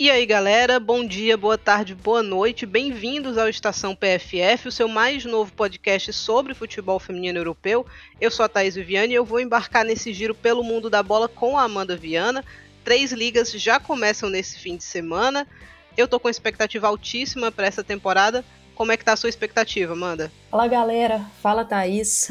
E aí, galera, bom dia, boa tarde, boa noite, bem-vindos ao Estação PFF, o seu mais novo podcast sobre futebol feminino europeu. Eu sou a Thaís Viviane e eu vou embarcar nesse giro pelo mundo da bola com a Amanda Viana. Três ligas já começam nesse fim de semana. Eu tô com expectativa altíssima para essa temporada. Como é que tá a sua expectativa, Amanda? Fala, galera. Fala, Thaís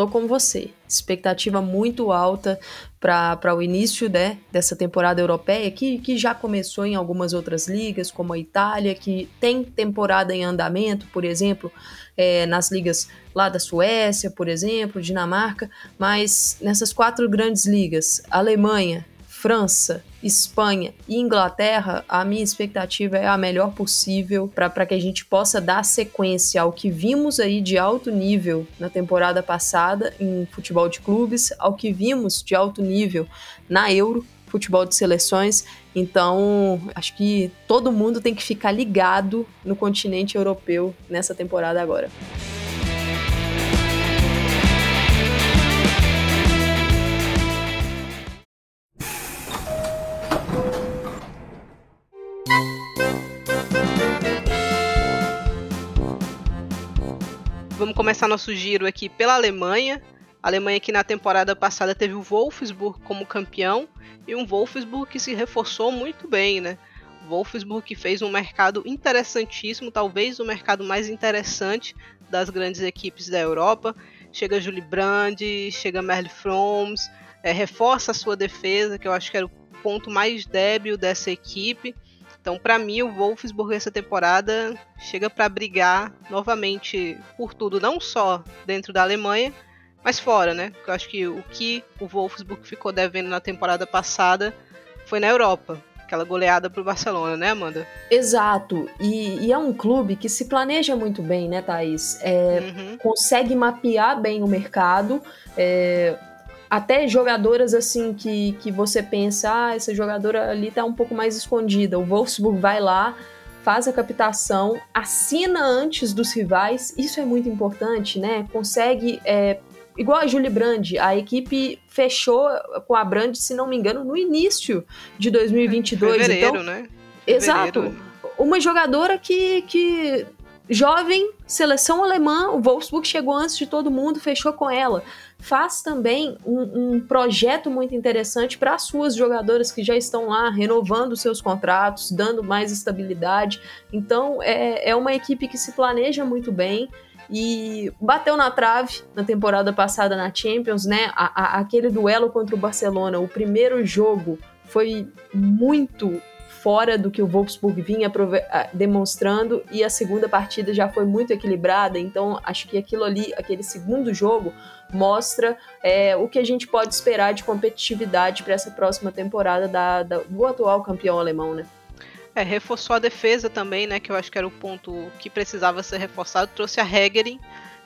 tô com você. Expectativa muito alta para o início né, dessa temporada europeia, que, que já começou em algumas outras ligas, como a Itália, que tem temporada em andamento, por exemplo, é, nas ligas lá da Suécia, por exemplo, Dinamarca, mas nessas quatro grandes ligas, Alemanha, França, Espanha e Inglaterra, a minha expectativa é a melhor possível para que a gente possa dar sequência ao que vimos aí de alto nível na temporada passada em futebol de clubes, ao que vimos de alto nível na Euro, futebol de seleções. Então, acho que todo mundo tem que ficar ligado no continente europeu nessa temporada agora. Vamos começar nosso giro aqui pela Alemanha. A Alemanha que na temporada passada teve o Wolfsburg como campeão e um Wolfsburg que se reforçou muito bem, né? Wolfsburg que fez um mercado interessantíssimo, talvez o mercado mais interessante das grandes equipes da Europa. Chega Julie Brand, chega Merle Froms, é, reforça a sua defesa, que eu acho que era o ponto mais débil dessa equipe. Então, para mim, o Wolfsburg essa temporada chega para brigar novamente por tudo, não só dentro da Alemanha, mas fora, né? Porque eu acho que o que o Wolfsburg ficou devendo na temporada passada foi na Europa. Aquela goleada pro Barcelona, né, Amanda? Exato. E, e é um clube que se planeja muito bem, né, Thaís? É, uhum. Consegue mapear bem o mercado. É, até jogadoras assim que, que você pensa, ah, essa jogadora ali tá um pouco mais escondida. O Wolfsburg vai lá, faz a captação, assina antes dos rivais, isso é muito importante, né? Consegue. É, igual a Julie Brand, a equipe fechou com a Brand, se não me engano, no início de 2022. Fevereiro, então, né? Fevereiro. Exato. Uma jogadora que, que Jovem, seleção alemã, o Wolfsburg chegou antes de todo mundo, fechou com ela. Faz também um, um projeto muito interessante para as suas jogadoras que já estão lá, renovando seus contratos, dando mais estabilidade. Então, é, é uma equipe que se planeja muito bem e bateu na trave na temporada passada na Champions, né? A, a, aquele duelo contra o Barcelona, o primeiro jogo foi muito fora do que o Wolfsburg vinha demonstrando e a segunda partida já foi muito equilibrada, então acho que aquilo ali, aquele segundo jogo, mostra é, o que a gente pode esperar de competitividade para essa próxima temporada da, da, do atual campeão alemão, né? É, reforçou a defesa também, né? Que eu acho que era o ponto que precisava ser reforçado. Trouxe a Hegerin,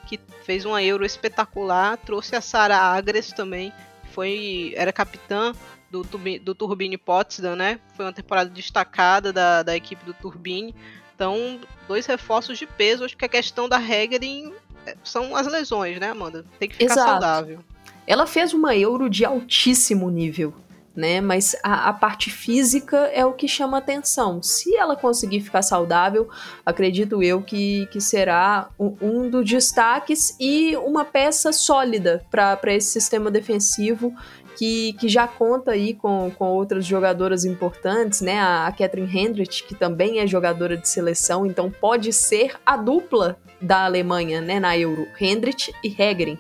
que fez uma Euro espetacular. Trouxe a Sara Agres também, que foi, era capitã do, do Turbine Potsdam, né? Foi uma temporada destacada da, da equipe do Turbine. Então, dois reforços de peso. Acho que a questão da Hegerin são as lesões, né, Amanda? Tem que ficar Exato. saudável. Ela fez uma Euro de altíssimo nível, né? Mas a, a, parte física é o que chama atenção. Se ela conseguir ficar saudável, acredito eu que, que será um, um dos destaques e uma peça sólida para esse sistema defensivo que, que já conta aí com, com outras jogadoras importantes, né? A, a Catherine Hendrich, que também é jogadora de seleção, então pode ser a dupla da Alemanha, né, na Euro, Hendrich e Hegerin.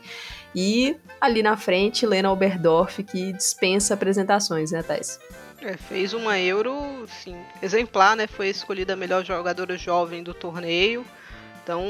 E ali na frente, Lena Oberdorf, que dispensa apresentações, né, Thais? É, fez uma Euro, assim, exemplar, né? Foi escolhida a melhor jogadora jovem do torneio. Então,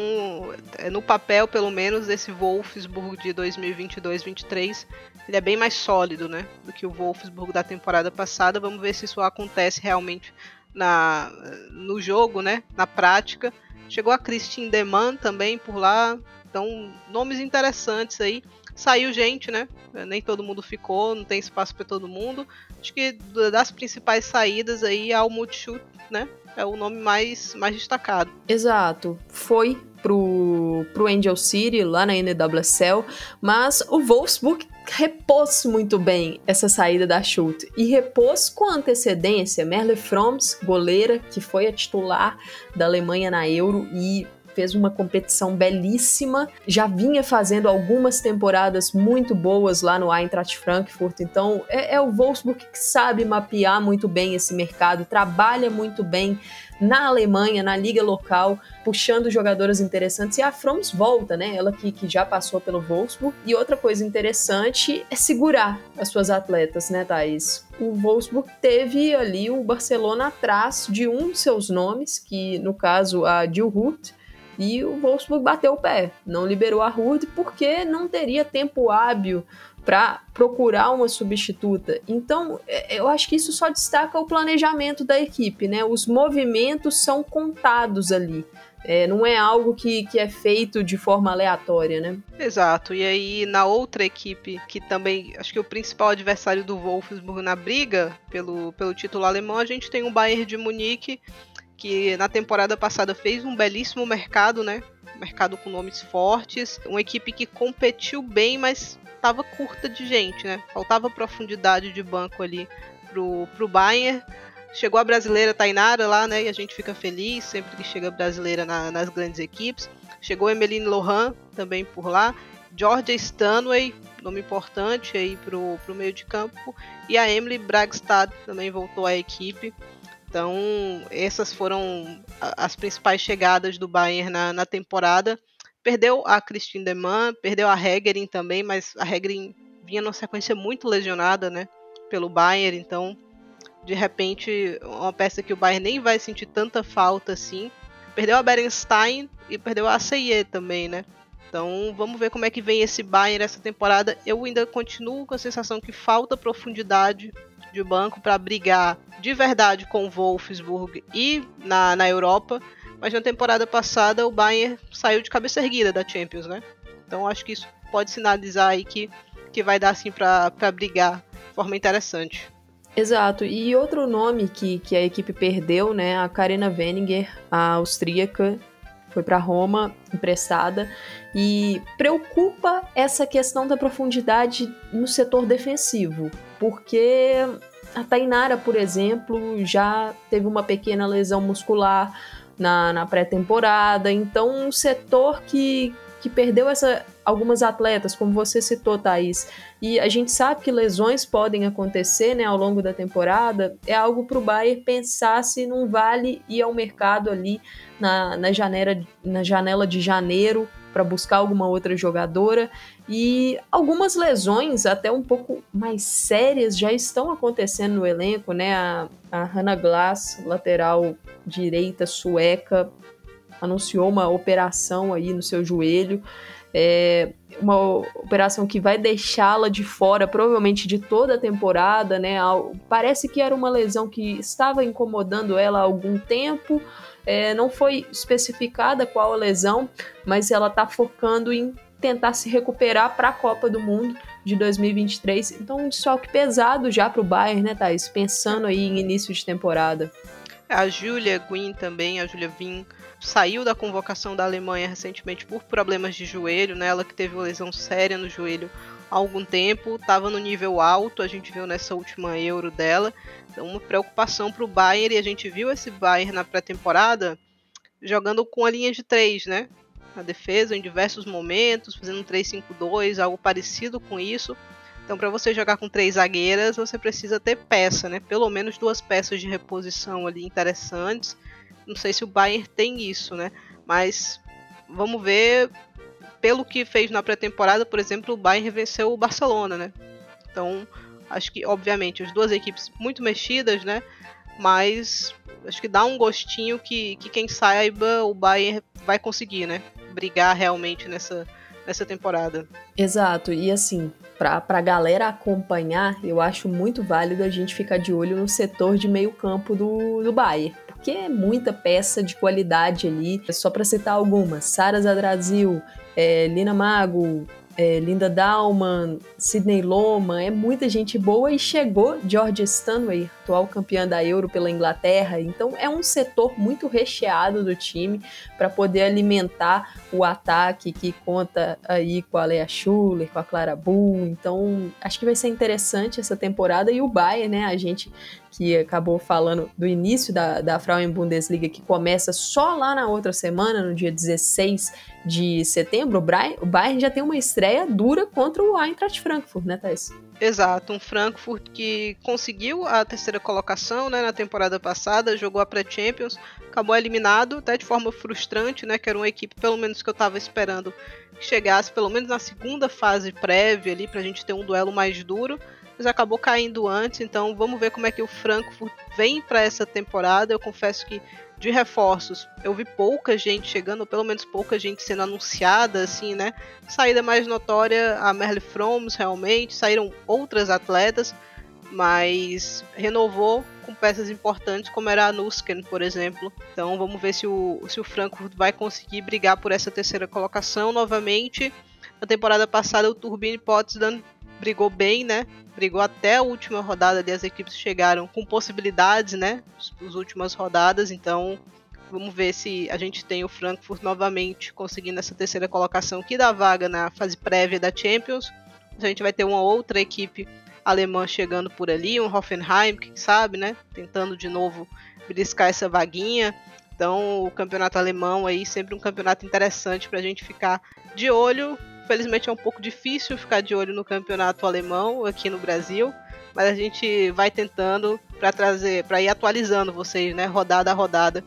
é, no papel, pelo menos, esse Wolfsburg de 2022-23, ele é bem mais sólido, né, do que o Wolfsburg da temporada passada. Vamos ver se isso acontece realmente na, no jogo, né, na prática. Chegou a Christine Deman também por lá, então nomes interessantes aí. Saiu gente, né? Nem todo mundo ficou, não tem espaço para todo mundo. Acho que das principais saídas aí, a Almut né? é o nome mais, mais destacado. Exato. Foi pro, pro Angel City, lá na NWSL, mas o Wolfsburg repôs muito bem essa saída da Schultz e repôs com antecedência Merle Froms, goleira, que foi a titular da Alemanha na Euro e fez uma competição belíssima, já vinha fazendo algumas temporadas muito boas lá no Eintracht Frankfurt, então é, é o Wolfsburg que sabe mapear muito bem esse mercado, trabalha muito bem na Alemanha, na liga local, puxando jogadoras interessantes. E a Froms volta, né? Ela que, que já passou pelo Wolfsburg. E outra coisa interessante é segurar as suas atletas, né, Thaís? O Wolfsburg teve ali o Barcelona atrás de um de seus nomes, que no caso a Jill e o Wolfsburg bateu o pé, não liberou a Ruth porque não teria tempo hábil para procurar uma substituta. Então, é, eu acho que isso só destaca o planejamento da equipe, né? Os movimentos são contados ali. É, não é algo que, que é feito de forma aleatória, né? Exato. E aí, na outra equipe, que também, acho que o principal adversário do Wolfsburg na briga pelo, pelo título alemão, a gente tem o Bayern de Munique, que na temporada passada fez um belíssimo mercado, né? Mercado com nomes fortes, uma equipe que competiu bem, mas estava curta de gente, né? Faltava profundidade de banco ali pro, pro Bayern. Chegou a brasileira Tainara lá, né? E a gente fica feliz sempre que chega brasileira na, nas grandes equipes. Chegou Emeline Lohan também por lá. Georgia Stanway, nome importante aí pro, pro meio de campo. E a Emily Bragstad também voltou à equipe. Então, essas foram as principais chegadas do Bayern na, na temporada. Perdeu a Christine Deman, perdeu a Hegerin também, mas a Hegerin vinha numa sequência muito lesionada, né, pelo Bayern, então de repente uma peça que o Bayern nem vai sentir tanta falta assim. Perdeu a Berenstein e perdeu a ACIE também, né? Então vamos ver como é que vem esse Bayern essa temporada. Eu ainda continuo com a sensação que falta profundidade de banco para brigar de verdade com o Wolfsburg e na, na Europa, mas na temporada passada o Bayern saiu de cabeça erguida da Champions, né? Então acho que isso pode sinalizar aí que, que vai dar assim para brigar de forma interessante. Exato. E outro nome que, que a equipe perdeu, né? A Karina Wenninger, a austríaca, foi para Roma emprestada e preocupa essa questão da profundidade no setor defensivo, porque a Tainara, por exemplo, já teve uma pequena lesão muscular na, na pré-temporada, então um setor que, que perdeu essa, algumas atletas, como você citou, Thaís, e a gente sabe que lesões podem acontecer né, ao longo da temporada, é algo para o Bayern pensar se não vale ir ao mercado ali na, na, janela, na janela de janeiro para buscar alguma outra jogadora. E algumas lesões, até um pouco mais sérias, já estão acontecendo no elenco, né? A, a Hannah Glass, lateral direita sueca, anunciou uma operação aí no seu joelho. É uma operação que vai deixá-la de fora, provavelmente de toda a temporada, né? Parece que era uma lesão que estava incomodando ela há algum tempo. É, não foi especificada qual a lesão, mas ela está focando em tentar se recuperar para a Copa do Mundo de 2023. Então, um desfalque pesado já para o Bayern, né, Thais? Pensando aí em início de temporada. A Julia Guin também, a Julia Vin, saiu da convocação da Alemanha recentemente por problemas de joelho, né? Ela que teve uma lesão séria no joelho há algum tempo, estava no nível alto, a gente viu nessa última Euro dela. Então, uma preocupação para o Bayern, e a gente viu esse Bayern na pré-temporada jogando com a linha de três, né? Na defesa, em diversos momentos, fazendo um 3-5-2, algo parecido com isso. Então, para você jogar com três zagueiras, você precisa ter peça, né? Pelo menos duas peças de reposição ali interessantes. Não sei se o Bayern tem isso, né? Mas vamos ver. Pelo que fez na pré-temporada, por exemplo, o Bayern venceu o Barcelona, né? Então, acho que, obviamente, as duas equipes muito mexidas, né? Mas acho que dá um gostinho que, que quem saiba o Bayern vai conseguir, né? Brigar realmente nessa, nessa temporada. Exato, e assim, para a galera acompanhar, eu acho muito válido a gente ficar de olho no setor de meio campo do, do Bayern porque é muita peça de qualidade ali. Só para citar algumas: Sara Zadrazil, é, Lina Mago, é, Linda Dalman, Sidney Loma, é muita gente boa e chegou George Stanway, atual campeã da Euro pela Inglaterra. Então é um setor muito recheado do time para poder alimentar o ataque que conta aí com a Lea Schuller, com a Clara Bull. Então acho que vai ser interessante essa temporada e o Bayern, né? A gente que acabou falando do início da, da Frauen Bundesliga, que começa só lá na outra semana, no dia 16 de setembro, o Bayern, o Bayern já tem uma estreia dura contra o Eintracht Frankfurt, né, Thais? Exato, um Frankfurt que conseguiu a terceira colocação né, na temporada passada, jogou a pré-Champions, acabou eliminado, até de forma frustrante, né, que era uma equipe, pelo menos que eu estava esperando, que chegasse pelo menos na segunda fase prévia ali, para a gente ter um duelo mais duro, mas acabou caindo antes, então vamos ver como é que o Frankfurt vem para essa temporada. Eu confesso que de reforços, eu vi pouca gente chegando, ou pelo menos pouca gente sendo anunciada, assim, né? Saída mais notória, a Merle Froms, realmente, saíram outras atletas, mas renovou com peças importantes, como era a Nusken, por exemplo. Então vamos ver se o, se o Frankfurt vai conseguir brigar por essa terceira colocação novamente. Na temporada passada, o Turbine Potsdam brigou bem, né? Brigou até a última rodada ali, as equipes chegaram com possibilidades, né? As últimas rodadas, então vamos ver se a gente tem o Frankfurt novamente conseguindo essa terceira colocação que dá vaga na fase prévia da Champions. A gente vai ter uma outra equipe alemã chegando por ali, um Hoffenheim, quem sabe, né? Tentando de novo beliscar essa vaguinha. Então, o campeonato alemão aí sempre um campeonato interessante para a gente ficar de olho. Felizmente é um pouco difícil ficar de olho no campeonato alemão aqui no Brasil, mas a gente vai tentando para trazer, para ir atualizando vocês, né, rodada a rodada.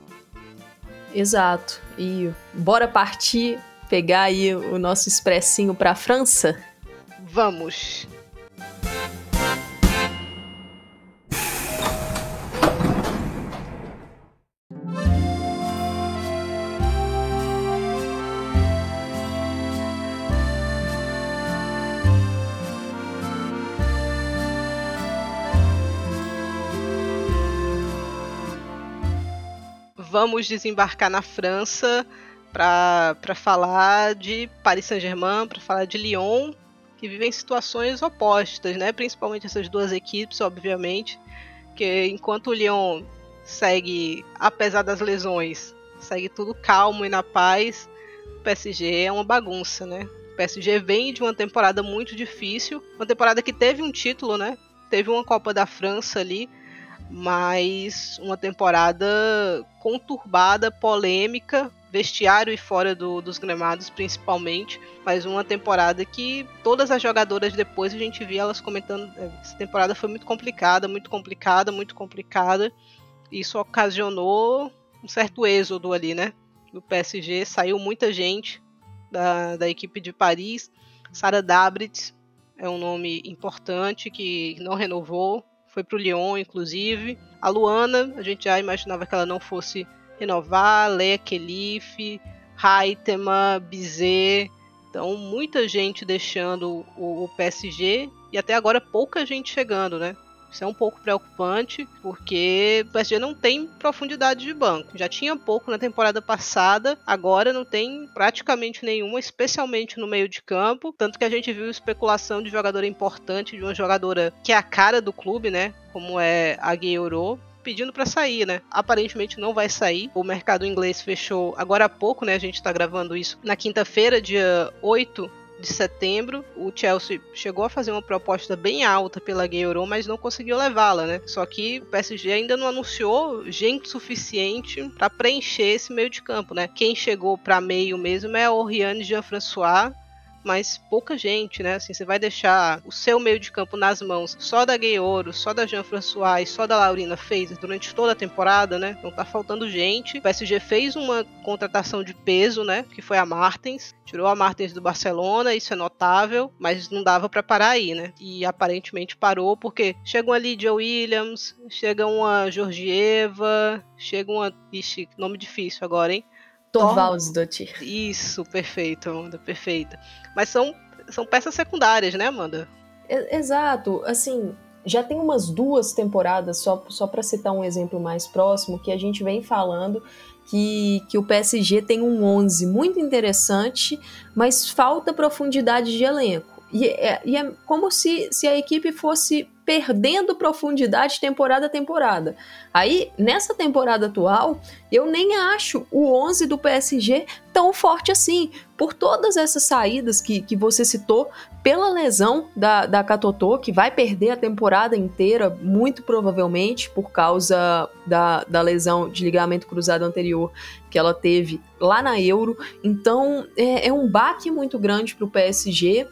Exato. E bora partir pegar aí o nosso expressinho para a França? Vamos. Vamos desembarcar na França para falar de Paris Saint-Germain, para falar de Lyon, que vivem situações opostas, né? Principalmente essas duas equipes, obviamente, que enquanto o Lyon segue, apesar das lesões, segue tudo calmo e na paz, o PSG é uma bagunça, né? O PSG vem de uma temporada muito difícil, uma temporada que teve um título, né? Teve uma Copa da França ali, mas uma temporada conturbada, polêmica, vestiário e fora do, dos gramados principalmente, mas uma temporada que todas as jogadoras depois a gente via elas comentando, é, essa temporada foi muito complicada, muito complicada, muito complicada, isso ocasionou um certo êxodo ali, né? Do PSG saiu muita gente da, da equipe de Paris, Sara Dabrit é um nome importante que não renovou, foi pro Lyon, inclusive. A Luana, a gente já imaginava que ela não fosse renovar. Leia Kelif, Haitema, Bizet. Então, muita gente deixando o, o PSG e até agora pouca gente chegando, né? Isso é um pouco preocupante, porque o PSG não tem profundidade de banco. Já tinha pouco na temporada passada, agora não tem praticamente nenhuma, especialmente no meio de campo. Tanto que a gente viu especulação de jogadora importante, de uma jogadora que é a cara do clube, né? Como é a Gueiro, pedindo para sair, né? Aparentemente não vai sair. O mercado inglês fechou agora há pouco, né? A gente tá gravando isso na quinta-feira, dia 8 de setembro, o Chelsea chegou a fazer uma proposta bem alta pela Gay Euro, mas não conseguiu levá-la, né? Só que o PSG ainda não anunciou gente suficiente para preencher esse meio de campo, né? Quem chegou para meio mesmo é a Oriane Jean-François, mas pouca gente, né? Assim, você vai deixar o seu meio de campo nas mãos só da Gay Ouro, só da Jean François e só da Laurina fez durante toda a temporada, né? Então tá faltando gente. O PSG fez uma contratação de peso, né? Que foi a Martens. Tirou a Martens do Barcelona, isso é notável, mas não dava para parar aí, né? E aparentemente parou porque chega uma Lydia Williams, chega uma Georgieva, chega uma. Ixi, nome difícil agora, hein? Torvaldsdottir. Isso, perfeito, Amanda, perfeita. Mas são, são peças secundárias, né, Amanda? Exato, assim, já tem umas duas temporadas, só, só para citar um exemplo mais próximo, que a gente vem falando que, que o PSG tem um 11 muito interessante, mas falta profundidade de elenco. E é, e é como se, se a equipe fosse perdendo profundidade temporada a temporada. Aí, nessa temporada atual, eu nem acho o 11 do PSG tão forte assim, por todas essas saídas que, que você citou, pela lesão da, da Katotô, que vai perder a temporada inteira, muito provavelmente, por causa da, da lesão de ligamento cruzado anterior que ela teve lá na Euro. Então, é, é um baque muito grande para o PSG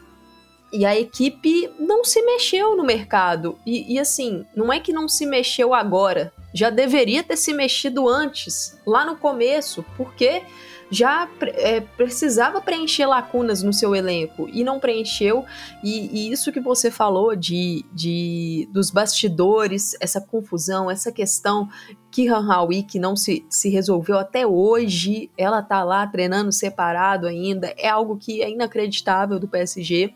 e a equipe não se mexeu no mercado. E, e, assim, não é que não se mexeu agora, já deveria ter se mexido antes, lá no começo, porque já é, precisava preencher lacunas no seu elenco e não preencheu. E, e, isso que você falou de, de dos bastidores, essa confusão, essa questão que Hawi que não se, se resolveu até hoje, ela tá lá treinando separado ainda, é algo que é inacreditável do PSG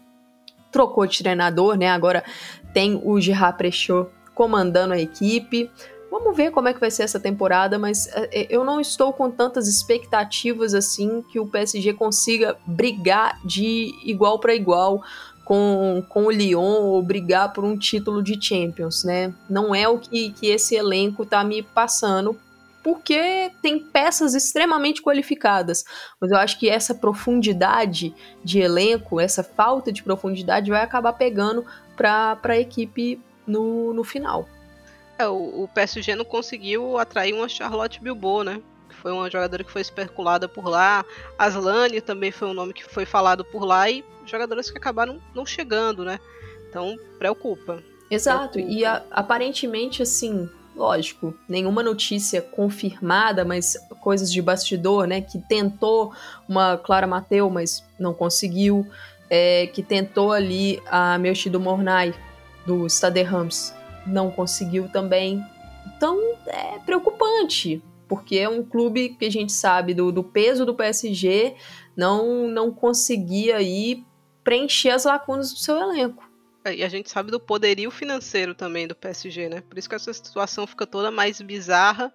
trocou de treinador, né? Agora tem o Gerard Prechot comandando a equipe. Vamos ver como é que vai ser essa temporada, mas é, é, eu não estou com tantas expectativas assim que o PSG consiga brigar de igual para igual com, com o Lyon ou brigar por um título de Champions, né? Não é o que, que esse elenco tá me passando porque tem peças extremamente qualificadas. Mas eu acho que essa profundidade de elenco, essa falta de profundidade, vai acabar pegando para a equipe no, no final. É, o, o, PSG não conseguiu atrair uma Charlotte Bilbao, né? Que foi uma jogadora que foi especulada por lá. Aslane também foi um nome que foi falado por lá e jogadoras que acabaram não chegando, né? Então preocupa. Exato, preocupa. e a, aparentemente assim, lógico, nenhuma notícia confirmada, mas coisas de bastidor, né? Que tentou uma Clara Mateu, mas não conseguiu. É, que tentou ali a Melchido Mornay, do Stade Rams, não conseguiu também. Então é preocupante, porque é um clube que a gente sabe do, do peso do PSG não, não conseguia aí preencher as lacunas do seu elenco. É, e a gente sabe do poderio financeiro também do PSG, né? Por isso que essa situação fica toda mais bizarra.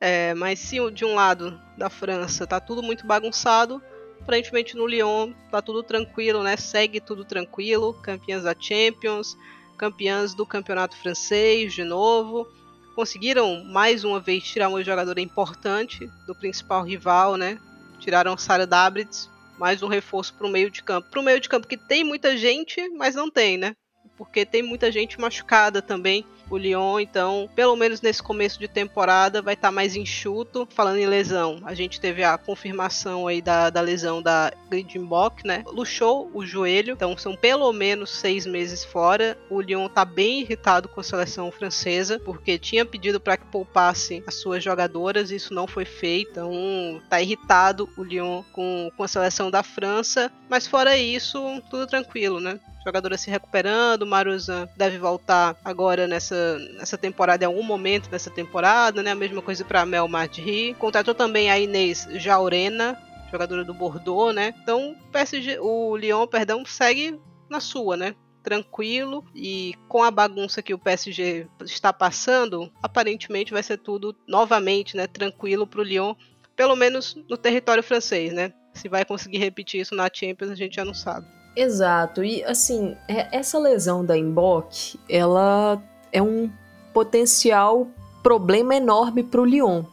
É, mas se de um lado da França tá tudo muito bagunçado, aparentemente no Lyon tá tudo tranquilo, né? Segue tudo tranquilo, campeãs da Champions, campeãs do campeonato francês de novo. Conseguiram mais uma vez tirar uma jogadora importante do principal rival, né? Tiraram Sara Dabritz, mais um reforço para o meio de campo. Para o meio de campo que tem muita gente, mas não tem, né? Porque tem muita gente machucada também. O Lyon, então, pelo menos nesse começo de temporada, vai estar tá mais enxuto. Falando em lesão, a gente teve a confirmação aí da, da lesão da Gridinbock, né? Luxou o joelho, então são pelo menos seis meses fora. O Lyon tá bem irritado com a seleção francesa, porque tinha pedido para que poupasse as suas jogadoras, isso não foi feito. Então, tá irritado o Lyon com, com a seleção da França, mas fora isso, tudo tranquilo, né? Jogadora se recuperando. Maruzan deve voltar agora nessa, nessa temporada, em algum momento dessa temporada, né? A mesma coisa para Mel Madri. Contratou também a Inês Jaurena, jogadora do Bordeaux, né? Então, o, PSG, o Lyon, perdão, segue na sua, né? Tranquilo e com a bagunça que o PSG está passando, aparentemente vai ser tudo novamente, né? Tranquilo para o Lyon, pelo menos no território francês, né? Se vai conseguir repetir isso na Champions, a gente já não sabe. Exato. E assim, é, essa lesão da Emboc, ela é um potencial problema enorme para o Lyon,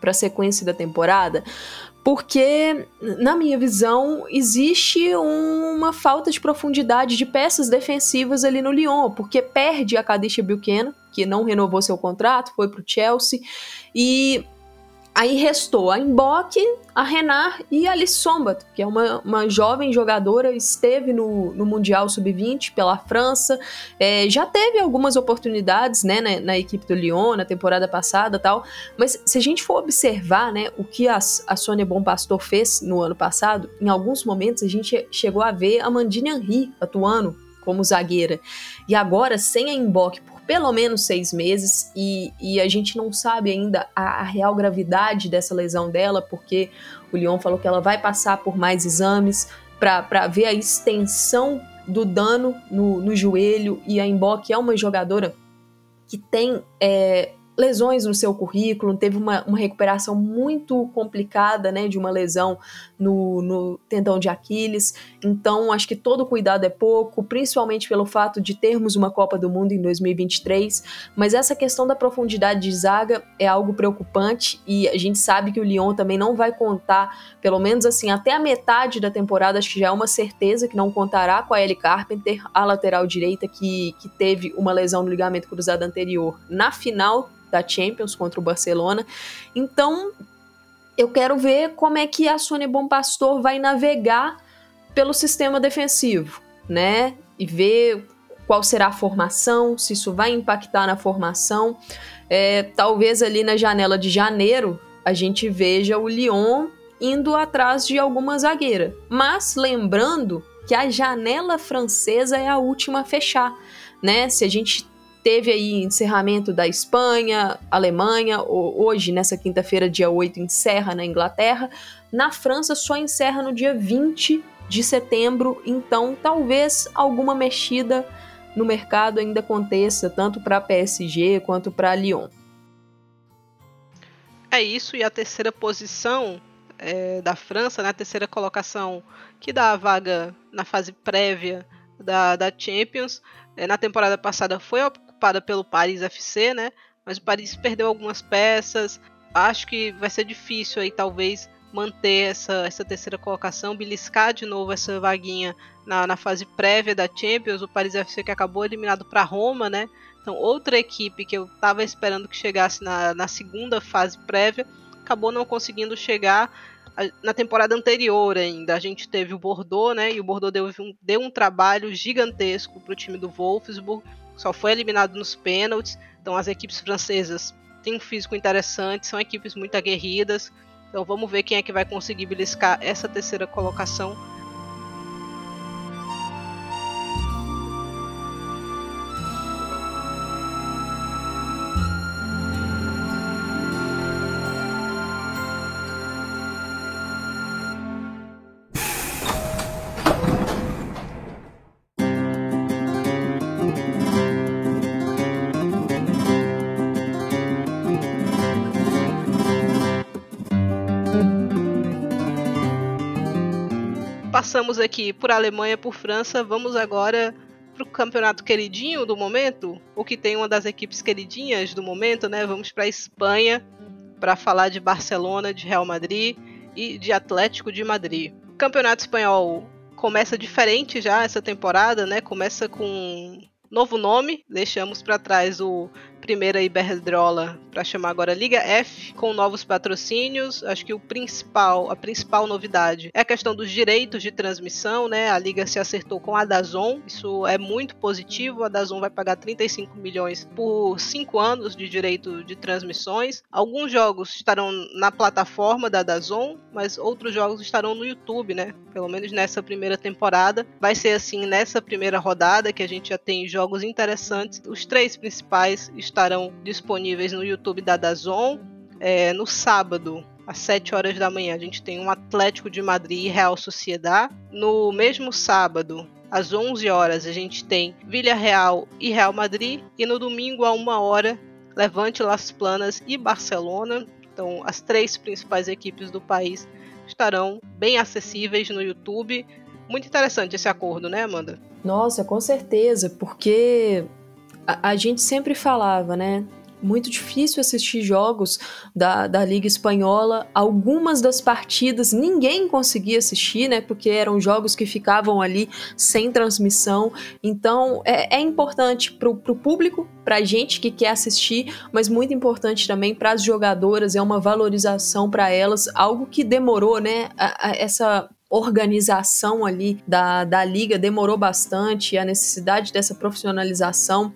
para a sequência da temporada, porque na minha visão existe uma falta de profundidade de peças defensivas ali no Lyon, porque perde a Kadisha Buchanan, que não renovou seu contrato, foi para o Chelsea, e Aí restou a Emboque, a Renard e a Alice que é uma, uma jovem jogadora, esteve no, no Mundial Sub-20 pela França, é, já teve algumas oportunidades né, na, na, equipe do Lyon na temporada passada tal, mas se a gente for observar né, o que a, a Sônia Bom Pastor fez no ano passado, em alguns momentos a gente chegou a ver a Mandine Henry atuando como zagueira. E agora, sem a Emboque por pelo menos seis meses e, e a gente não sabe ainda a, a, real gravidade dessa lesão dela, porque o Leon falou que ela vai passar por mais exames para ver a extensão do dano no, no joelho e a Emboque é uma jogadora que tem é, lesões no seu currículo, teve uma, uma recuperação muito complicada, né, de uma lesão no, no tendão de Aquiles. Então, acho que todo cuidado é pouco, principalmente pelo fato de termos uma Copa do Mundo em 2023. Mas essa questão da profundidade de zaga é algo preocupante e a gente sabe que o Lyon também não vai contar, pelo menos assim, até a metade da temporada, acho que já é uma certeza que não contará com a Ellie Carpenter, a lateral direita que, que teve uma lesão no ligamento cruzado anterior na final da Champions contra o Barcelona. Então, eu quero ver como é que a Sônia Bom Pastor vai navegar pelo sistema defensivo, né? E ver qual será a formação, se isso vai impactar na formação. É, talvez ali na janela de janeiro a gente veja o Lyon indo atrás de alguma zagueira. Mas lembrando que a janela francesa é a última a fechar, né? Se a gente teve aí encerramento da Espanha, Alemanha, hoje, nessa quinta-feira, dia 8, encerra na Inglaterra. Na França só encerra no dia 20 de setembro, então talvez alguma mexida no mercado ainda aconteça, tanto para PSG quanto para Lyon. É isso, e a terceira posição é, da França, na né, terceira colocação, que dá a vaga na fase prévia da, da Champions, é, na temporada passada foi ocupada pelo Paris FC, né? Mas o Paris perdeu algumas peças. Acho que vai ser difícil aí, talvez, manter essa, essa terceira colocação, beliscar de novo essa vaguinha na, na fase prévia da Champions. O Paris FC que acabou eliminado para Roma, né? Então, outra equipe que eu estava esperando que chegasse na, na segunda fase prévia, acabou não conseguindo chegar na temporada anterior ainda. A gente teve o Bordeaux, né? E o Bordeaux deu um, deu um trabalho gigantesco para o time do Wolfsburg só foi eliminado nos pênaltis. Então as equipes francesas têm um físico interessante, são equipes muito aguerridas. Então vamos ver quem é que vai conseguir beliscar essa terceira colocação passamos aqui por Alemanha, por França, vamos agora para o campeonato queridinho do momento, o que tem uma das equipes queridinhas do momento, né? Vamos para Espanha para falar de Barcelona, de Real Madrid e de Atlético de Madrid. O campeonato espanhol começa diferente já essa temporada, né? Começa com novo nome, deixamos para trás o primeira Iberdrola para chamar agora Liga F, com novos patrocínios. Acho que o principal, a principal novidade é a questão dos direitos de transmissão, né? A liga se acertou com a Dazon, isso é muito positivo. A Dazon vai pagar 35 milhões por cinco anos de direito de transmissões. Alguns jogos estarão na plataforma da Dazon, mas outros jogos estarão no YouTube, né? Pelo menos nessa primeira temporada. Vai ser assim nessa primeira rodada que a gente já tem jogos interessantes. Os três principais estarão disponíveis no YouTube da Dazon. É, no sábado, às 7 horas da manhã, a gente tem um Atlético de Madrid e Real Sociedad. No mesmo sábado, às 11 horas, a gente tem Villarreal e Real Madrid. E no domingo, a 1 hora, Levante Las Planas e Barcelona. Então, as três principais equipes do país estarão bem acessíveis no YouTube. Muito interessante esse acordo, né, Amanda? Nossa, com certeza, porque a, a gente sempre falava, né? muito difícil assistir jogos da, da Liga Espanhola. Algumas das partidas ninguém conseguia assistir, né? Porque eram jogos que ficavam ali sem transmissão. Então é, é importante para o público, para a gente que quer assistir, mas muito importante também para as jogadoras. É uma valorização para elas, algo que demorou, né? A, a, essa organização ali da, da liga demorou bastante, a necessidade dessa profissionalização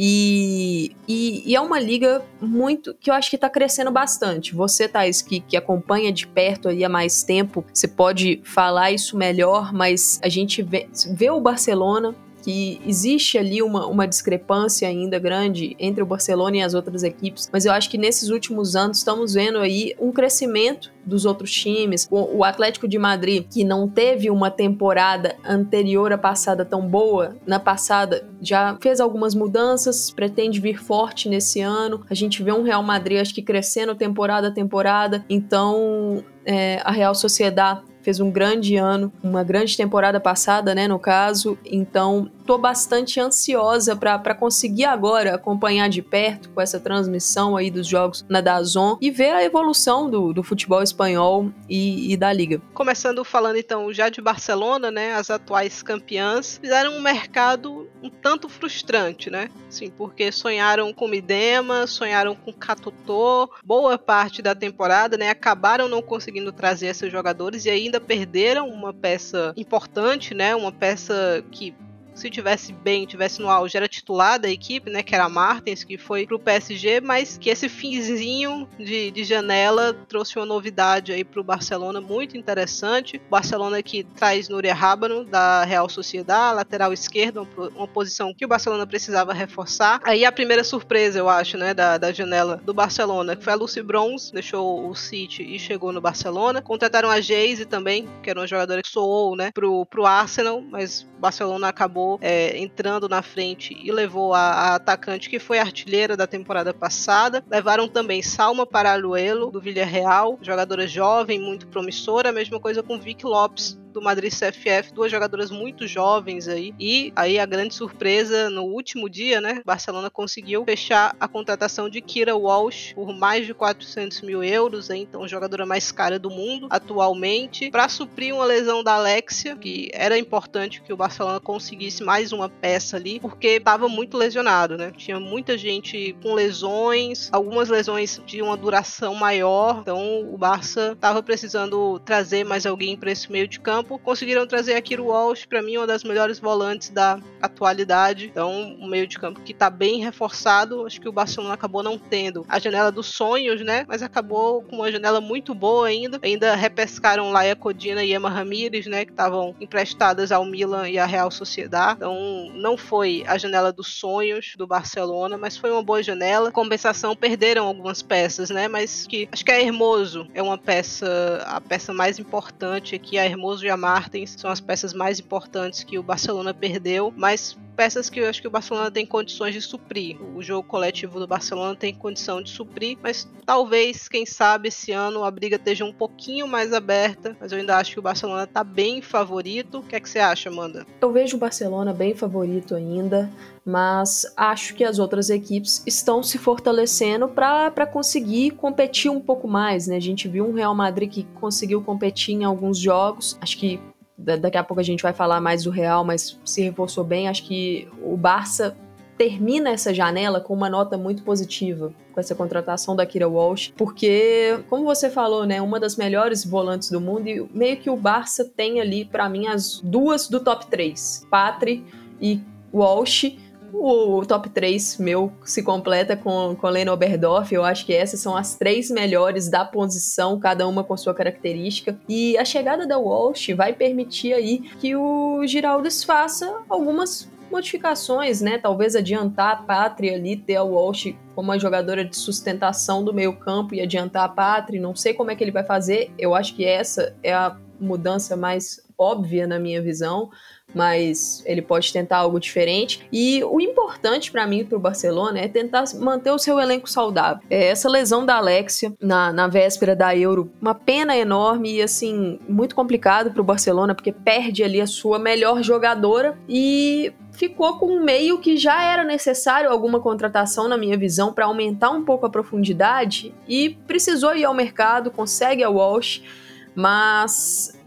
e, e, e, é uma liga muito que eu acho que está crescendo bastante. Você, Thais, que, que acompanha de perto aí há mais tempo, você pode falar isso melhor, mas a gente vê, vê o Barcelona que existe ali uma, uma discrepância ainda grande entre o Barcelona e as outras equipes, mas eu acho que nesses últimos anos estamos vendo aí um crescimento dos outros times. O, Atlético de Madrid, que não teve uma temporada anterior à passada tão boa, na passada já fez algumas mudanças, pretende vir forte nesse ano. A gente vê um Real Madrid, acho que crescendo temporada a temporada. Então, é, a Real Sociedade fez um grande ano, uma grande temporada passada, né, no caso. Então, tô bastante ansiosa para conseguir agora acompanhar de perto com essa transmissão aí dos jogos na Dazon e ver a evolução do, do futebol espanhol e, e da liga. Começando falando então já de Barcelona, né, as atuais campeãs fizeram um mercado um tanto frustrante, né? Sim, porque sonharam com Midema, sonharam com Catutô, boa parte da temporada, né? Acabaram não conseguindo trazer esses jogadores e ainda perderam uma peça importante, né? Uma peça que se tivesse bem, tivesse no auge, era titular da equipe, né? Que era a Martins, que foi pro PSG, mas que esse finzinho de, de janela trouxe uma novidade aí pro Barcelona muito interessante. O Barcelona que traz Núria Rábano, da Real Sociedade, lateral esquerda, uma, uma, posição que o Barcelona precisava reforçar. Aí a primeira surpresa, eu acho, né, da, da janela do Barcelona, que foi a Lucy Bronze, deixou o City e chegou no Barcelona. Contrataram a Geise também, que era uma jogadora que soou, né, pro, pro Arsenal, mas o Barcelona acabou acabou é, entrando na frente e levou a, a, atacante que foi artilheira da temporada passada. Levaram também Salma Paraluelo, do Villarreal, jogadora jovem, muito promissora. A mesma coisa com Vic Lopes, do Madrid CFF, duas jogadoras muito jovens aí. E aí a grande surpresa no último dia, né? Barcelona conseguiu fechar a contratação de Kira Walsh por mais de 400 mil euros, aí, então jogadora mais cara do mundo atualmente, para suprir uma lesão da Alexia, que era importante que o Barcelona conseguisse mais uma peça ali, porque estava muito lesionado, né? Tinha muita gente com lesões, algumas lesões de uma duração maior, então o Barça estava precisando trazer mais alguém para esse meio de campo campo, conseguiram trazer a Kiro Walsh, para mim, uma das melhores volantes da atualidade. Então, um meio de campo que está bem reforçado. Acho que o Barcelona acabou não tendo a janela dos sonhos, né? Mas acabou com uma janela muito boa ainda. Ainda repescaram Laia Codina e Emma Ramírez, né? Que estavam emprestadas ao Milan e à Real Sociedade. Então, não foi a janela dos sonhos do Barcelona, mas foi uma boa janela. Compensação, perderam algumas peças, né? Mas que acho que a Hermoso é uma peça, a peça mais importante aqui. A Hermoso Martins são as peças mais importantes que o Barcelona perdeu, mas peças que eu acho que o Barcelona tem condições de suprir. O jogo coletivo do Barcelona tem condição de suprir, mas talvez, quem sabe, esse ano a briga esteja um pouquinho mais aberta, mas eu ainda acho que o Barcelona está bem favorito. O que é que você acha, Amanda? Eu vejo o Barcelona bem favorito ainda, mas acho que as outras equipes estão se fortalecendo para conseguir competir um pouco mais, né? A gente viu um Real Madrid que conseguiu competir em alguns jogos, acho que daqui a pouco a gente vai falar mais do Real, mas se reforçou bem. Acho que o Barça termina essa janela com uma nota muito positiva com essa contratação da Kira Walsh, porque, como você falou, né, uma das melhores volantes do mundo e meio que o Barça tem ali para mim as duas do top 3, Patri e Walsh o top 3 meu se completa com, com Lena Oberdorf. Eu acho que essas são as três melhores da posição, cada uma com sua característica. E a chegada da Walsh vai permitir aí que o Giraldes faça algumas modificações, né? Talvez adiantar a pátria ali, ter a Walsh como uma jogadora de sustentação do meio campo e adiantar a pátria. Não sei como é que ele vai fazer. Eu acho que essa é a mudança mais óbvia na minha visão mas ele pode tentar algo diferente. E o importante para mim, para o Barcelona, é tentar manter o seu elenco saudável. É essa lesão da Alexia na, na véspera da Euro, uma pena enorme e assim, muito complicado para o Barcelona, porque perde ali a sua melhor jogadora e ficou com um meio que já era necessário alguma contratação, na minha visão, para aumentar um pouco a profundidade e precisou ir ao mercado, consegue a Walsh, mas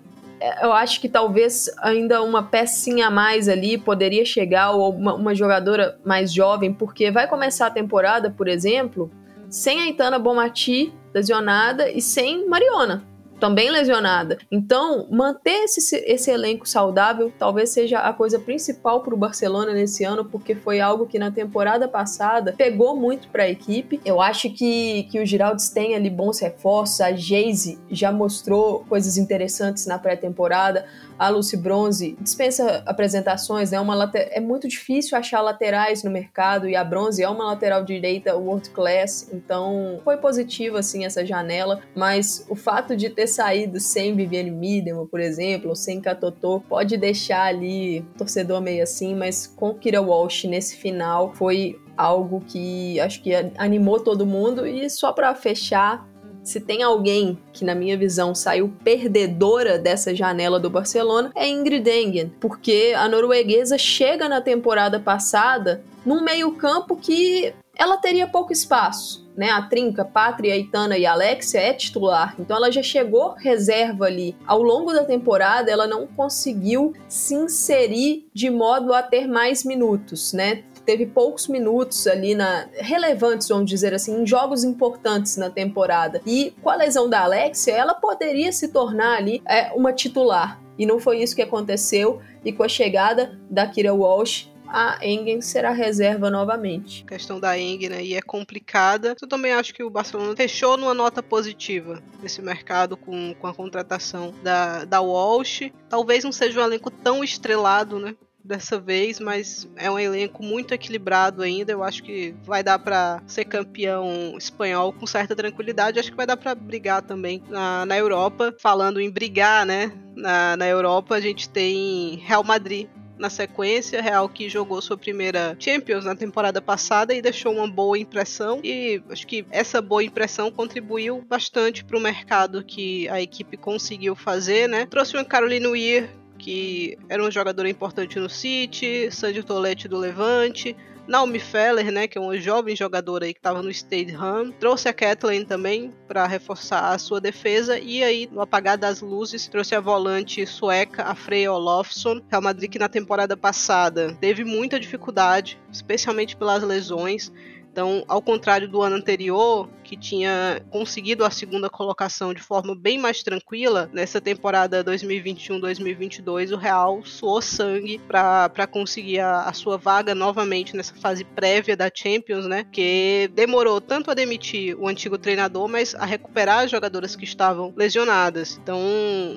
eu acho que talvez ainda uma pecinha a mais ali poderia chegar, ou uma, uma jogadora mais jovem, porque vai começar a temporada, por exemplo, sem a Itana Bomati lesionada e sem Mariona também lesionada. Então, manter esse, esse elenco saudável talvez seja a coisa principal para o Barcelona nesse ano, porque foi algo que na temporada passada pegou muito para a equipe. Eu acho que, que o Giraldes tem ali bons reforços, a Geise já mostrou coisas interessantes na pré-temporada. A Lucy Bronze dispensa apresentações, né? Uma later... É muito difícil achar laterais no mercado e a Bronze é uma lateral direita world class, então foi positivo assim essa janela, mas o fato de ter saído sem Viviane Miedema, por exemplo, ou sem Katotô, pode deixar ali o torcedor meio assim, mas com Kira Walsh nesse final foi algo que acho que animou todo mundo e só para fechar se tem alguém que, na minha visão, saiu perdedora dessa janela do Barcelona, é Ingrid Engen, porque a norueguesa chega na temporada passada num meio-campo que ela teria pouco espaço. Né, a trinca, Pátria, Itana e Alexia é titular, então ela já chegou reserva ali. Ao longo da temporada, ela não conseguiu se inserir de modo a ter mais minutos, né? Teve poucos minutos ali na relevantes, vamos dizer assim, em jogos importantes na temporada. E com a lesão da Alexia, ela poderia se tornar ali é, uma titular. E não foi isso que aconteceu. E com a chegada da Kira Walsh, a Engen será reserva novamente. A questão da Engen né, e é complicada. Eu também acho que o Barcelona fechou numa nota positiva nesse mercado com, com a contratação da, da Walsh. Talvez não seja um elenco tão estrelado, né? Dessa vez, mas é um elenco muito equilibrado ainda. Eu acho que vai dar para ser campeão espanhol com certa tranquilidade. Acho que vai dar para brigar também na, na Europa. Falando em brigar, né? Na, na Europa, a gente tem Real Madrid na sequência, Real que jogou sua primeira Champions na temporada passada e deixou uma boa impressão e acho que essa boa impressão contribuiu bastante para o mercado que a equipe conseguiu fazer, né? Trouxe uma Caroline Weir que era um jogador importante no City, Sandy Toletti do Levante, Naomi Feller, né, que é uma jovem jogadora aí que estava no Stade Ham, trouxe a Kathleen também para reforçar a sua defesa e aí no apagar das luzes trouxe a volante sueca, a Freya Olofsson, Real Madrid que na temporada passada teve muita dificuldade, especialmente pelas lesões, então, ao contrário do ano anterior, que tinha conseguido a segunda colocação de forma bem mais tranquila, nessa temporada 2021-2022, o Real suou sangue para conseguir a, a, sua vaga novamente nessa fase prévia da Champions, né? Que demorou tanto a demitir o antigo treinador, mas a recuperar as jogadoras que estavam lesionadas. Então,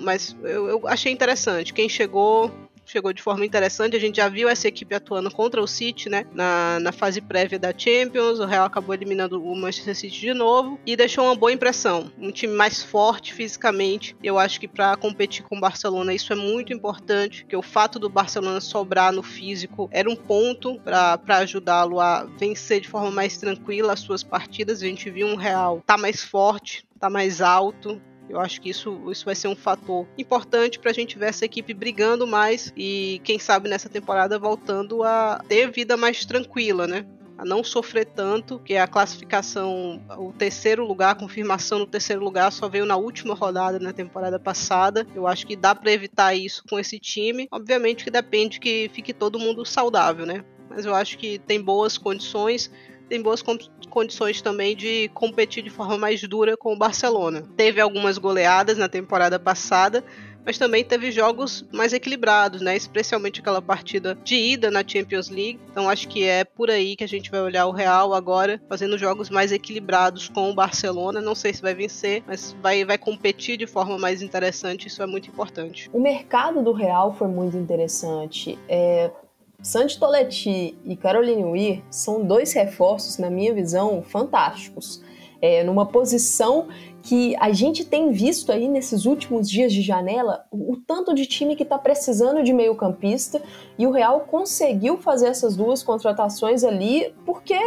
mas eu, eu achei interessante. Quem chegou chegou de forma interessante. A gente já viu essa equipe atuando contra o City, né? Na, na fase prévia da Champions. O Real acabou eliminando o Manchester City de novo e deixou uma boa impressão. Um time mais forte fisicamente. Eu acho que para competir com o Barcelona isso é muito importante, que o fato do Barcelona sobrar no físico era um ponto para ajudá-lo a vencer de forma mais tranquila as suas partidas. A gente viu um Real tá mais forte, tá mais alto, eu acho que isso, isso vai ser um fator importante para a gente ver essa equipe brigando mais e, quem sabe, nessa temporada voltando a ter vida mais tranquila, né? a não sofrer tanto, que a classificação, o terceiro lugar, a confirmação no terceiro lugar só veio na última rodada na temporada passada. Eu acho que dá para evitar isso com esse time. Obviamente que depende que fique todo mundo saudável, né? Mas eu acho que tem boas condições tem boas condições também de competir de forma mais dura com o Barcelona. Teve algumas goleadas na temporada passada, mas também teve jogos mais equilibrados, né? Especialmente aquela partida de ida na Champions League. Então acho que é por aí que a gente vai olhar o Real agora, fazendo jogos mais equilibrados com o Barcelona. Não sei se vai vencer, mas vai, vai competir de forma mais interessante. Isso é muito importante. O mercado do Real foi muito interessante. É, Sandy Toletti e Caroline Weir são dois reforços, na minha visão, fantásticos. É, numa posição que a gente tem visto aí nesses últimos dias de janela o, tanto de time que está precisando de meio campista e o Real conseguiu fazer essas duas contratações ali porque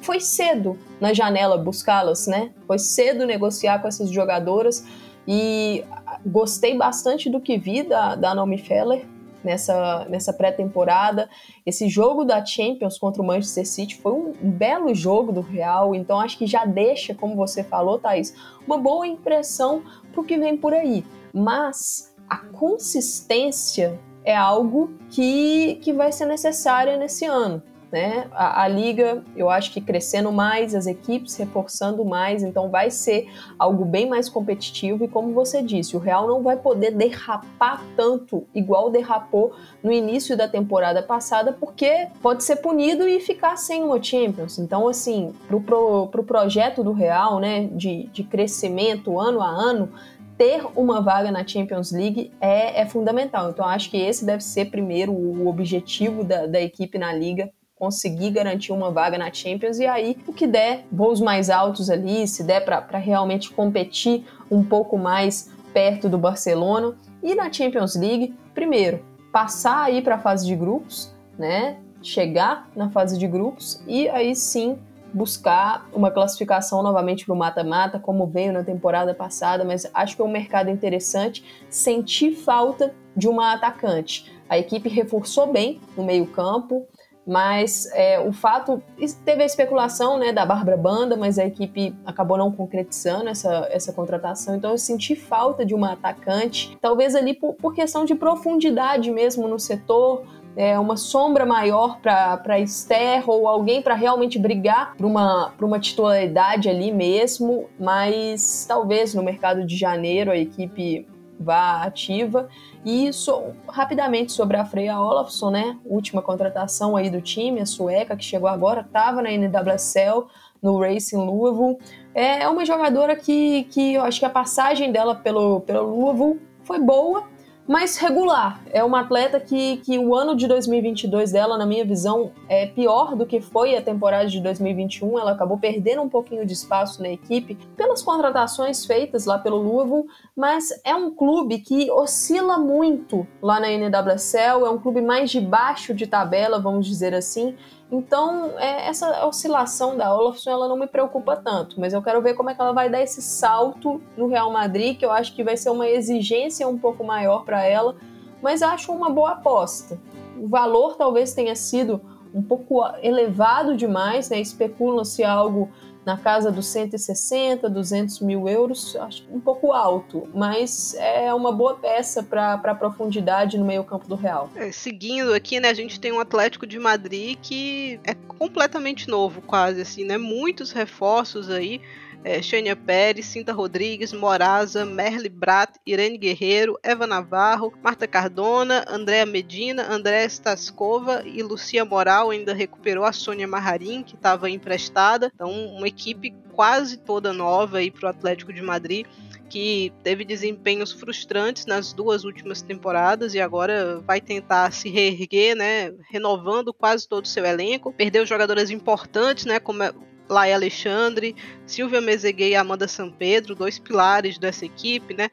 foi cedo na janela buscá-las, né? Foi cedo negociar com essas jogadoras e gostei bastante do que vi da, da Naomi Feller nessa, nessa pré-temporada. Esse jogo da Champions contra o Manchester City foi um, belo jogo do Real, então acho que já deixa, como você falou, Thaís, uma boa impressão para o que vem por aí. Mas a consistência é algo que, que vai ser necessária nesse ano né? A, a, liga, eu acho que crescendo mais, as equipes reforçando mais, então vai ser algo bem mais competitivo. E como você disse, o Real não vai poder derrapar tanto igual derrapou no início da temporada passada, porque pode ser punido e ficar sem uma Champions. Então, assim, pro, pro, pro projeto do Real, né, de, de crescimento ano a ano, ter uma vaga na Champions League é, é fundamental. Então, acho que esse deve ser primeiro o objetivo da, da equipe na liga conseguir garantir uma vaga na Champions e aí o que der, voos mais altos ali, se der para realmente competir um pouco mais perto do Barcelona e na Champions League, primeiro, passar aí para a fase de grupos, né? Chegar na fase de grupos e aí sim buscar uma classificação novamente para o mata-mata, como veio na temporada passada, mas acho que é um mercado interessante. Senti falta de uma atacante. A equipe reforçou bem no meio-campo, mas é, o fato. Teve a especulação né, da Bárbara Banda, mas a equipe acabou não concretizando essa, essa contratação. Então eu senti falta de uma atacante, talvez ali por, por questão de profundidade mesmo no setor. É, uma sombra maior para Esther ou alguém para realmente brigar por uma, por uma titularidade ali mesmo, mas talvez no mercado de janeiro a equipe vá ativa. E so, rapidamente sobre a Freya Olafsson, né? Última contratação aí do time, a sueca que chegou agora, estava na NWSL, no Racing Louisville. É uma jogadora que, que eu acho que a passagem dela pelo, pelo Louisville foi boa, mas regular. É uma atleta que, que o ano de 2022 dela, na minha visão, é pior do que foi a temporada de 2021. Ela acabou perdendo um pouquinho de espaço na equipe pelas contratações feitas lá pelo Louisville, mas é um clube que oscila muito lá na NWSL, é um clube mais de baixo de tabela, vamos dizer assim, então, é, essa oscilação da Olafson ela não me preocupa tanto, mas eu quero ver como é que ela vai dar esse salto no Real Madrid, que eu acho que vai ser uma exigência um pouco maior para ela, mas acho uma boa aposta. O valor talvez tenha sido um pouco elevado demais, né? Especulam-se algo na casa dos 160, 200 mil euros, acho um pouco alto, mas é uma boa peça para profundidade no meio-campo do Real. É, seguindo aqui, né, a gente tem um Atlético de Madrid que é completamente novo, quase assim, né? Muitos reforços aí é, Xênia Pérez, Cinta Rodrigues, Moraza, Merle Brat, Irene Guerreiro, Eva Navarro, Marta Cardona, Andréa Medina, Andréa Staskova e Lucia Moral ainda recuperou a Sônia Marrarim, que estava emprestada. Então, uma equipe quase toda nova para o Atlético de Madrid que teve desempenhos frustrantes nas duas últimas temporadas e agora vai tentar se reerguer, né, renovando quase todo o seu elenco. Perdeu jogadoras importantes, né, como Laia Alexandre, Silvia Mezeguet e Amanda Pedro, dois pilares dessa equipe, né?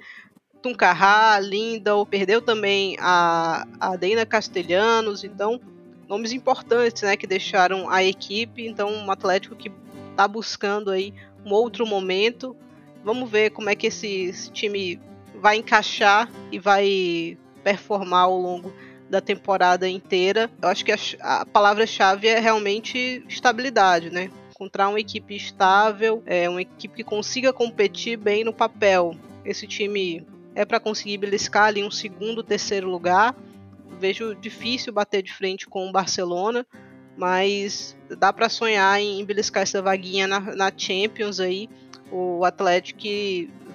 Tuncarrá, Lindal, perdeu também a, a Deina Castelhanos, então nomes importantes, né, que deixaram a equipe, então um Atlético que está buscando aí um outro momento. Vamos ver como é que esse, esse time vai encaixar e vai performar ao longo da temporada inteira. Eu acho que a, a palavra-chave é realmente estabilidade, né? Encontrar uma equipe estável, é, uma equipe que consiga competir bem no papel. Esse time é para conseguir beliscar ali um segundo, terceiro lugar. Vejo difícil bater de frente com o Barcelona, mas dá para sonhar em beliscar essa vaguinha na, na Champions aí. O Atlético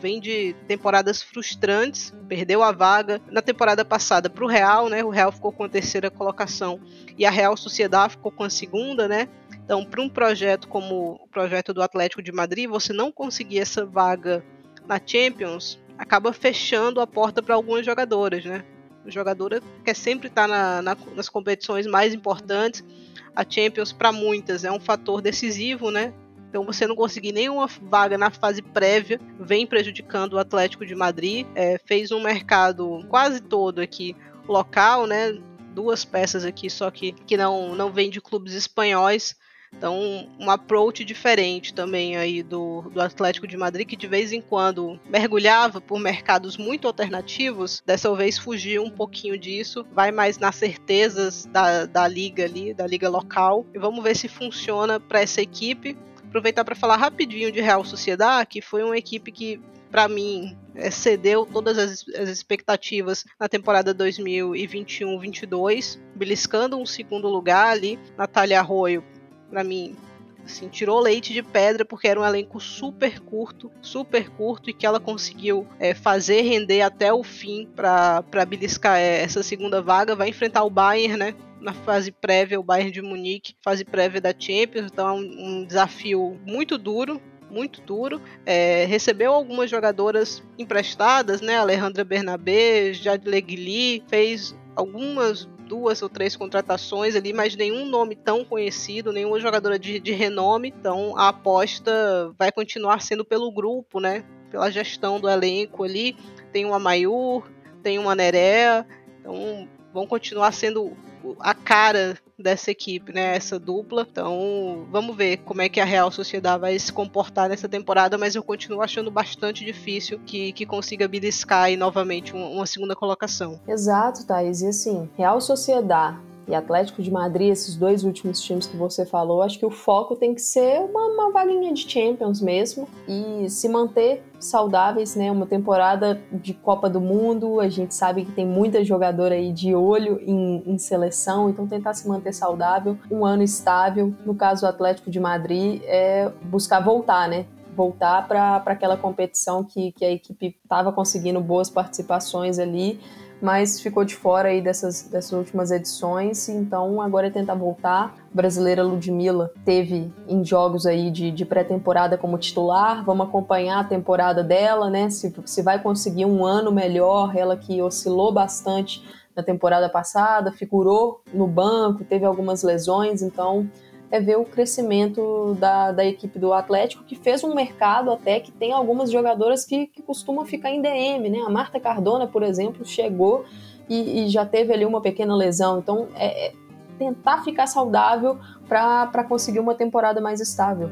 vem de temporadas frustrantes, perdeu a vaga na temporada passada para o Real, né? O Real ficou com a terceira colocação e a Real Sociedade ficou com a segunda, né? Então, para um projeto como o projeto do Atlético de Madrid, você não conseguir essa vaga na Champions, acaba fechando a porta para algumas jogadoras, né? A jogadora quer sempre estar tá na, na, nas competições mais importantes. A Champions, para muitas, é um fator decisivo, né? Então, você não conseguir nenhuma vaga na fase prévia vem prejudicando o Atlético de Madrid. É, fez um mercado quase todo aqui local, né? Duas peças aqui, só que, que não, não vem de clubes espanhóis. Então, um approach diferente também aí do, do Atlético de Madrid, que de vez em quando mergulhava por mercados muito alternativos, dessa vez fugiu um pouquinho disso, vai mais nas certezas da, da liga ali, da liga local. E vamos ver se funciona para essa equipe. Aproveitar para falar rapidinho de Real Sociedade, que foi uma equipe que para mim, excedeu todas as, as, expectativas na temporada 2021-22, beliscando um segundo lugar ali. Natália Arroio para mim, assim, tirou leite de pedra porque era um elenco super curto, super curto e que ela conseguiu é, fazer render até o fim para beliscar é, essa segunda vaga. Vai enfrentar o Bayern, né? Na fase prévia, o Bayern de Munique, fase prévia da Champions, então é um, um desafio muito duro muito duro. É, recebeu algumas jogadoras emprestadas, né? Alejandra Bernabé, Jade Legli, fez algumas duas ou três contratações ali, mas nenhum nome tão conhecido, nenhuma jogadora de, de renome. Então a aposta vai continuar sendo pelo grupo, né? Pela gestão do elenco ali. Tem uma Mayur, tem uma Nerea, então vão continuar sendo a cara dessa equipe, né? Essa dupla. Então, vamos ver como é que a Real Sociedade vai se comportar nessa temporada, mas eu continuo achando bastante difícil que, que consiga beliscar aí novamente uma, uma segunda colocação. Exato, Thaís. E assim, Real Sociedade e Atlético de Madrid, esses dois últimos times que você falou, acho que o foco tem que ser uma, uma vaguinha de Champions mesmo e se manter saudáveis, né? Uma temporada de Copa do Mundo, a gente sabe que tem muita jogadora aí de olho em, em seleção, então tentar se manter saudável, um ano estável. No caso do Atlético de Madrid, é buscar voltar, né? Voltar para aquela competição que, que a equipe estava conseguindo boas participações ali mas ficou de fora aí dessas, dessas últimas edições, então agora é tentar voltar. A brasileira Ludmilla teve em jogos aí de, de pré-temporada como titular, vamos acompanhar a temporada dela, né? Se, se vai conseguir um ano melhor, ela que oscilou bastante na temporada passada, figurou no banco, teve algumas lesões, então é ver o crescimento da, da equipe do Atlético, que fez um mercado até que tem algumas jogadoras que, que costumam ficar em DM, né? A Marta Cardona, por exemplo, chegou e, e já teve ali uma pequena lesão. Então, é, é tentar ficar saudável para conseguir uma temporada mais estável.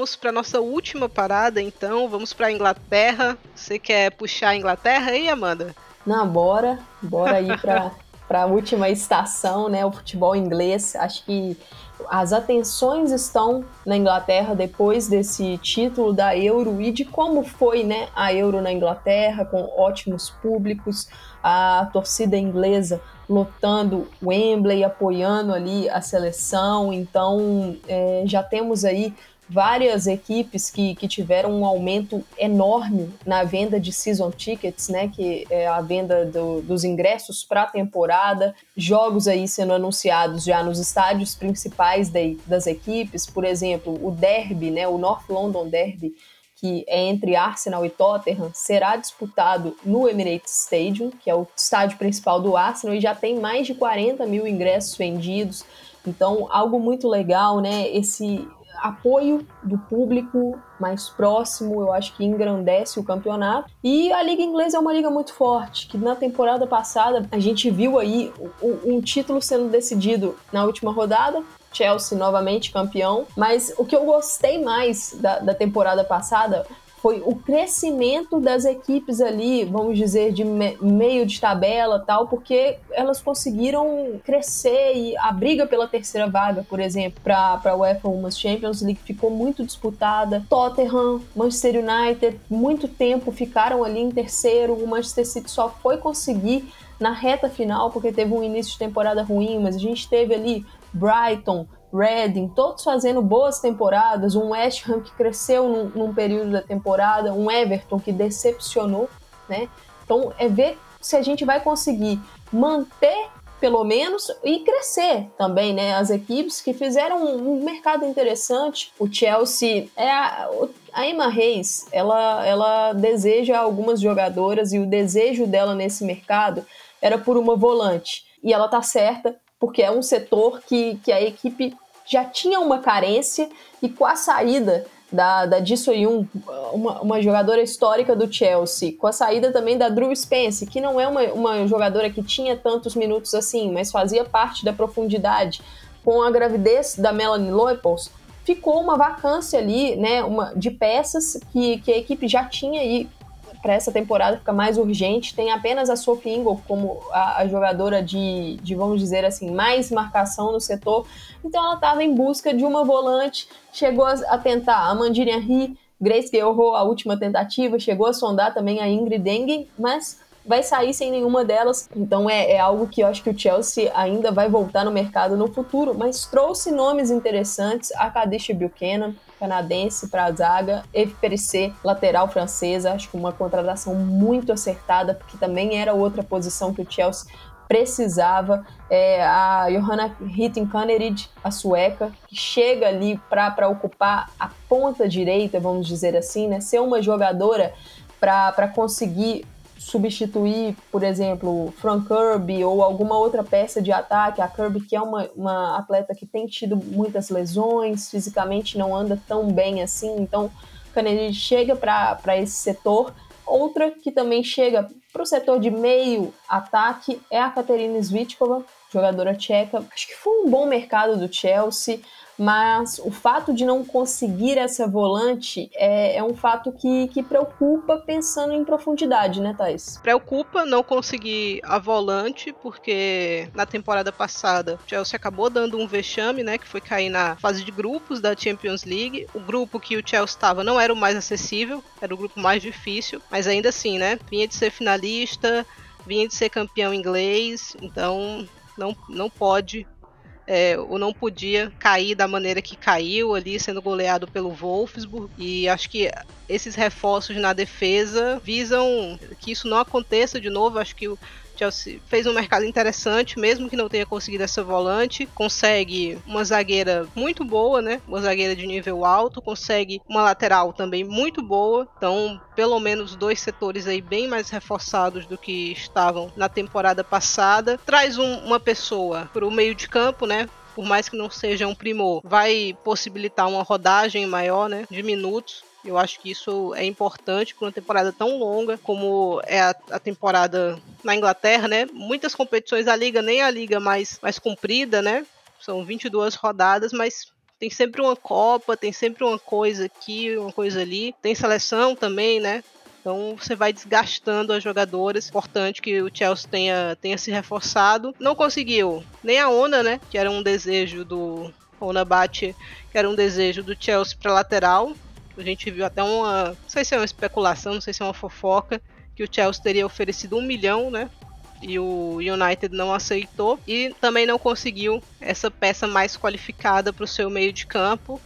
Vamos para nossa última parada, então. Vamos para Inglaterra. Você quer puxar a Inglaterra aí, Amanda? Não, bora. Bora ir para para a última estação, né, o futebol inglês. Acho que as atenções estão na Inglaterra depois desse título da Euro e de como foi, né, a Euro na Inglaterra com ótimos públicos, a torcida inglesa lotando Wembley, apoiando ali a seleção. Então, é, já temos aí várias equipes que, que tiveram um aumento enorme na venda de season tickets, né, que é a venda do, dos ingressos para a temporada, jogos aí sendo anunciados já nos estádios principais de, das equipes, por exemplo, o Derby, né, o North London Derby, que é entre Arsenal e Tottenham, será disputado no Emirates Stadium, que é o estádio principal do Arsenal, e já tem mais de 40 mil ingressos vendidos. Então, algo muito legal, né? Esse apoio do público mais próximo, eu acho que engrandece o campeonato. E a Liga Inglesa é uma liga muito forte, que na temporada passada a gente viu aí um título sendo decidido na última rodada, Chelsea novamente campeão. Mas o que eu gostei mais da, da temporada passada foi o crescimento das equipes ali, vamos dizer, de me meio de tabela tal, porque elas conseguiram crescer e a briga pela terceira vaga, por exemplo, para a UEFA Women's Champions League ficou muito disputada. Tottenham, Manchester United, muito tempo ficaram ali em terceiro. O Manchester City só foi conseguir na reta final porque teve um início de temporada ruim, mas a gente teve ali Brighton, Reading, todos fazendo boas temporadas, um West Ham que cresceu num, num, período da temporada, um Everton que decepcionou, né? Então é ver se a gente vai conseguir manter pelo menos e crescer também, né? As equipes que fizeram um, mercado interessante. O Chelsea é a, a Emma Reis, ela, ela deseja algumas jogadoras e o desejo dela nesse mercado era por uma volante. E ela tá certa, porque é um setor que, que a equipe já tinha uma carência e com a saída da, da Ji Soyun, uma, uma jogadora histórica do Chelsea, com a saída também da Drew Spence, que não é uma, uma jogadora que tinha tantos minutos assim, mas fazia parte da profundidade, com a gravidez da Melanie Leupolz, ficou uma vacância ali, né, uma, de peças que, que a equipe já tinha e para essa temporada fica mais urgente. Tem apenas a Sophie Ingle como a, a, jogadora de, de, vamos dizer assim, mais marcação no setor. Então ela estava em busca de uma volante, chegou a, a tentar a Mandiri Henry, Grace que errou a última tentativa, chegou a sondar também a Ingrid Dengue, mas vai sair sem nenhuma delas. Então é, é algo que eu acho que o Chelsea ainda vai voltar no mercado no futuro, mas trouxe nomes interessantes, a Kadish Buchanan, canadense para a zaga, Eve lateral francesa, acho que uma contratação muito acertada, porque também era outra posição que o Chelsea precisava. É, a Johanna Hittenkanerid, a sueca, que chega ali para ocupar a ponta direita, vamos dizer assim, né? ser uma jogadora para conseguir substituir, por exemplo, Frank Kirby ou alguma outra peça de ataque. A Kirby, que é uma, uma atleta que tem tido muitas lesões, fisicamente não anda tão bem assim, então Kennedy chega para esse setor. Outra que também chega para o setor de meio ataque é a Katerina Svitkova, jogadora tcheca. Acho que foi um bom mercado do Chelsea mas o fato de não conseguir essa volante é, é um fato que, que preocupa pensando em profundidade, né, Thais? Preocupa não conseguir a volante, porque na temporada passada o Chelsea acabou dando um vexame, né, que foi cair na fase de grupos da Champions League. O grupo que o Chelsea estava não era o mais acessível, era o grupo mais difícil, mas ainda assim, né, vinha de ser finalista, vinha de ser campeão inglês, então não, não pode é, ou não podia cair da maneira que caiu ali, sendo goleado pelo Wolfsburg. E acho que esses reforços na defesa visam que isso não aconteça de novo. Acho que o Chelsea fez um mercado interessante, mesmo que não tenha conseguido essa volante. Consegue uma zagueira muito boa, né? Uma zagueira de nível alto. Consegue uma lateral também muito boa. Então, pelo menos dois setores aí bem mais reforçados do que estavam na temporada passada. Traz um, uma pessoa para o meio de campo, né? por mais que não seja um primor, vai possibilitar uma rodagem maior, né, de minutos. Eu acho que isso é importante para uma temporada tão longa como é a, a, temporada na Inglaterra, né? Muitas competições a liga nem a liga mais mais comprida, né? São 22 rodadas, mas tem sempre uma copa, tem sempre uma coisa aqui, uma coisa ali. Tem seleção também, né? Então você vai desgastando as jogadoras. Importante que o Chelsea tenha, tenha se reforçado. Não conseguiu nem a Ona, né? Que era um desejo do Ona Bate, que era um desejo do Chelsea para lateral. A gente viu até uma. Não sei se é uma especulação, não sei se é uma fofoca. Que o Chelsea teria oferecido um milhão, né? E o United não aceitou. E também não conseguiu essa peça mais qualificada para o seu meio de campo.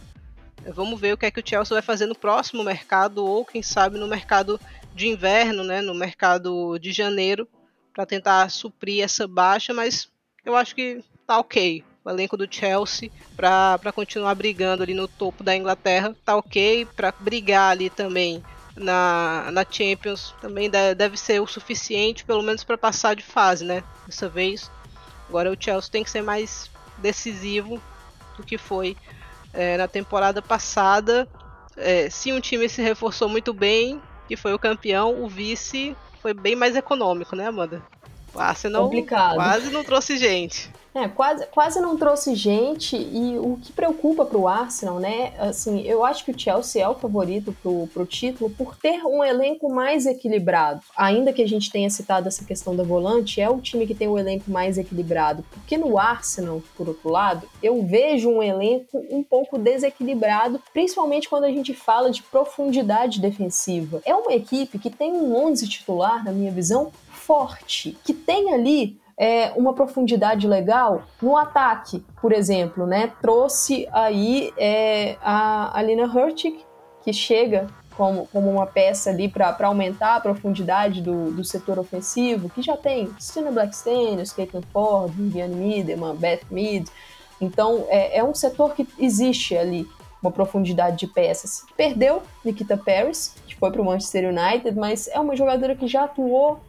Vamos ver o que é que o Chelsea vai fazer no próximo mercado, ou quem sabe no mercado de inverno, né? No mercado de janeiro, para tentar suprir essa baixa, mas eu acho que tá ok o elenco do Chelsea para continuar brigando ali no topo da Inglaterra. Tá ok para brigar ali também na, na Champions. Também deve ser o suficiente, pelo menos para passar de fase, né? Dessa vez. Agora o Chelsea tem que ser mais decisivo do que foi é, na temporada passada. É, se um time se reforçou muito bem, que foi o campeão, o vice foi bem mais econômico, né, Amanda? O Arsenal Complicado. quase não trouxe gente. É, quase, quase não trouxe gente e o que preocupa para o Arsenal, né? Assim, eu acho que o Chelsea é o favorito pro, pro título por ter um elenco mais equilibrado. Ainda que a gente tenha citado essa questão da volante, é o time que tem o elenco mais equilibrado. Porque no Arsenal, por outro lado, eu vejo um elenco um pouco desequilibrado, principalmente quando a gente fala de profundidade defensiva. É uma equipe que tem um 11 titular, na minha visão, forte, que tem ali é, uma profundidade legal no ataque, por exemplo, né? Trouxe aí é, a Alina Hurtig, que chega como, como uma peça ali para aumentar a profundidade do, do setor ofensivo, que já tem Stina Blackstenius, Caitlin Ford, Viviane Miedema, Beth Mead. Então, é, é um setor que existe ali uma profundidade de peças. Perdeu Nikita Paris, que foi para o Manchester United, mas é uma jogadora que já atuou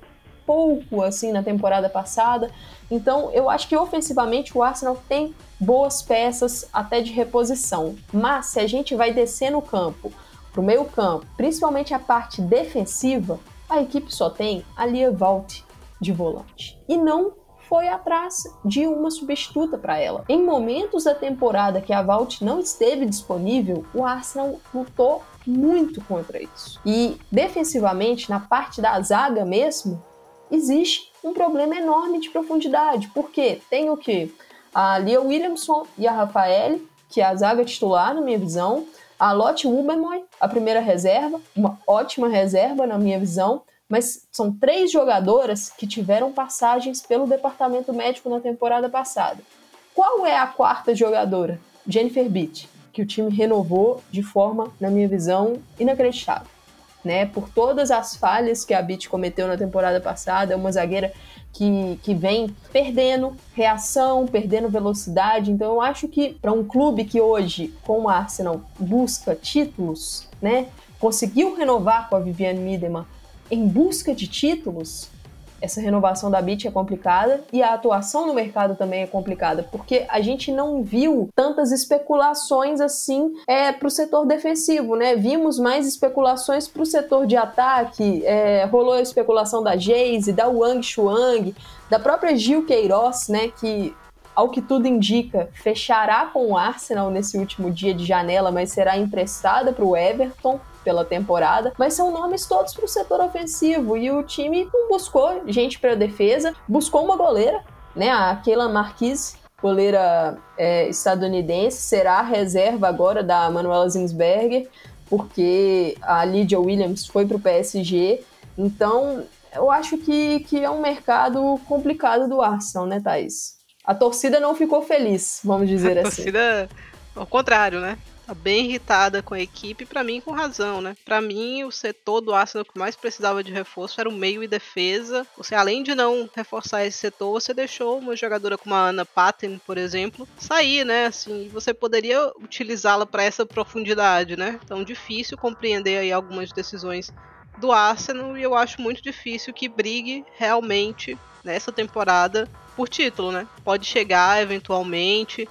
pouco assim na temporada passada. Então, eu acho que ofensivamente o Arsenal tem boas peças até de reposição. Mas se a gente vai descer no campo, pro meio campo, principalmente a parte defensiva, a equipe só tem a Lia Valt de volante. E não foi atrás de uma substituta para ela. Em momentos da temporada que a Valt não esteve disponível, o Arsenal lutou muito contra isso. E defensivamente, na parte da zaga mesmo, existe um problema enorme de profundidade. Porque tem o que? A Lia Williamson e a Rafael, que é a zaga titular, na minha visão. A Lotte Ubermoy, a primeira reserva, uma ótima reserva, na minha visão. mas são três jogadoras que tiveram passagens pelo departamento médico na temporada passada. Qual é a quarta jogadora? Jennifer Beat, que o time renovou de forma, na minha visão, inacreditável. Né, por todas as falhas que a Beat cometeu na temporada passada, é uma zagueira que, que vem perdendo reação, perdendo velocidade. Então eu acho que para um clube que hoje, com o Arsenal, busca títulos, né, conseguiu renovar com a Viviane Miedema em busca de títulos, essa renovação da BIT é complicada e a atuação no mercado também é complicada, porque a gente não viu tantas especulações assim é, para o setor defensivo, né? Vimos mais especulações para o setor de ataque, é, rolou a especulação da Geise, da Wang Shuang, da própria Gil Queiroz, né? Que ao que tudo indica, fechará com o Arsenal nesse último dia de janela, mas será emprestada para o Everton pela temporada, mas são nomes todos para o setor ofensivo e o time não buscou gente para defesa, buscou uma goleira, né, a Keila Marquise, goleira é, estadunidense, será a reserva agora da Manuela Zinsberger, porque a Lydia Williams foi para o PSG, então eu acho que, que é um mercado complicado do Arsenal, né, Thaís? A torcida não ficou feliz, vamos dizer a assim. A torcida, ao contrário, né? Tá bem irritada com a equipe, para mim com razão, né? Para mim, o setor do Arsenal que mais precisava de reforço era o meio e defesa. Você, além de não reforçar esse setor, você deixou uma jogadora como a Ana Patten, por exemplo, sair, né? Assim, você poderia utilizá-la para essa profundidade, né? Então, difícil compreender aí algumas decisões do Arsenal e eu acho muito difícil que brigue realmente nessa temporada por título, né? Pode chegar eventualmente,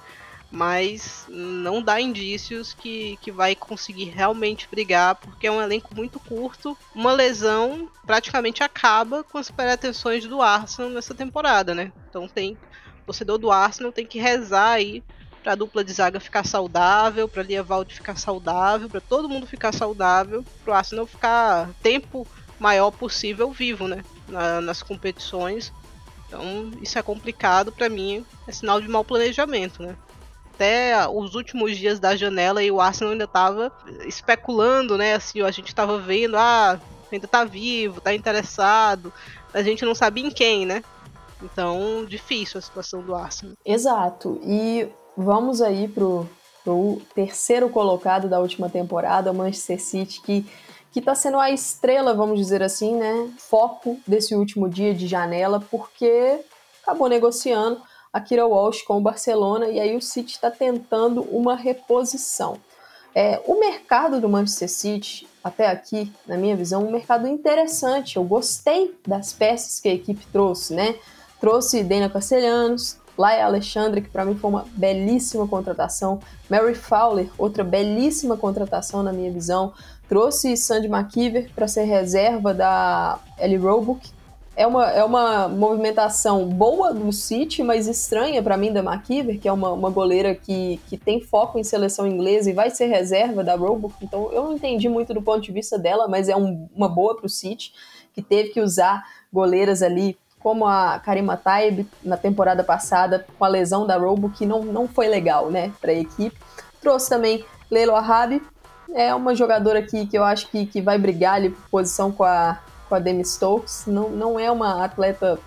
mas não dá indícios que, que vai conseguir realmente brigar, porque é um elenco muito curto. Uma lesão praticamente acaba com as pretensões do Arsenal nessa temporada, né? Então tem o torcedor do Arsenal tem que rezar aí para a dupla de zaga ficar saudável, para Lia Valde ficar saudável, para todo mundo ficar saudável, para o Arsenal ficar tempo maior possível vivo, né? Na, nas competições. Então isso é complicado para mim, é sinal de mau planejamento, né? Até os últimos dias da janela e o Arsenal ainda estava especulando, né? Assim, a gente estava vendo, ah, ainda tá vivo, tá interessado. A gente não sabia em quem, né? Então, difícil a situação do Arsenal. Exato. E vamos aí pro, pro terceiro colocado da última temporada, o Manchester City, que que está sendo a estrela, vamos dizer assim, né? Foco desse último dia de janela, porque acabou negociando a Kira Walsh com o Barcelona e aí o City está tentando uma reposição. É, o mercado do Manchester City, até aqui, na minha visão, um mercado interessante. Eu gostei das peças que a equipe trouxe, né? Trouxe Dana Castelhanos, Laia Alexandre, que para mim foi uma belíssima contratação. Mary Fowler, outra belíssima contratação na minha visão. Trouxe Sandy McKeever para ser reserva da Ellie Roebuck, é uma, é uma movimentação boa do City, mas estranha para mim da McKeever, que é uma, uma goleira que, que tem foco em seleção inglesa e vai ser reserva da Roebuck. Então eu não entendi muito do ponto de vista dela, mas é um, uma boa para o City, que teve que usar goleiras ali como a Karima Taib na temporada passada, com a lesão da Roebuck, que não, não foi legal né, para a equipe. Trouxe também Leilo Arabi, é uma jogadora que, que eu acho que, que vai brigar ali por posição com a com a Demi Stokes. Não, não é uma atleta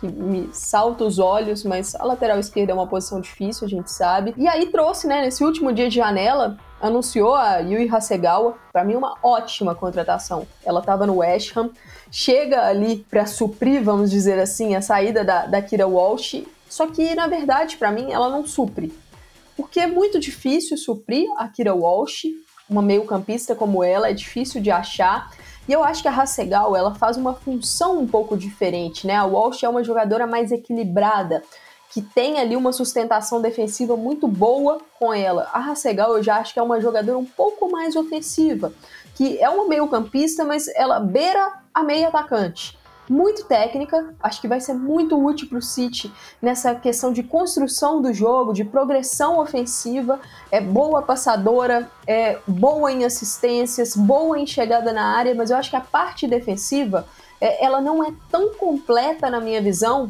que me salta os olhos, mas a lateral esquerda é uma posição difícil, a gente sabe. E aí trouxe, né, nesse último dia de janela, anunciou a Yui Hasegawa, para mim uma ótima contratação. Ela estava no West Ham, chega ali para suprir, vamos dizer assim, a saída da, da Kira Walsh, só que na verdade, para mim, ela não supre. Porque é muito difícil suprir a Kira Walsh, uma meio-campista como ela, é difícil de achar. E eu acho que a Hassegal, ela faz uma função um pouco diferente, né? A Walsh é uma jogadora mais equilibrada, que tem ali uma sustentação defensiva muito boa com ela. A Hassegal eu já acho que é uma jogadora um pouco mais ofensiva, que é uma meio-campista, mas ela beira a meia atacante muito técnica, acho que vai ser muito útil para o City nessa questão de construção do jogo, de progressão ofensiva. É boa passadora, é boa em assistências, boa em chegada na área, mas eu acho que a parte defensiva é, ela não é tão completa na minha visão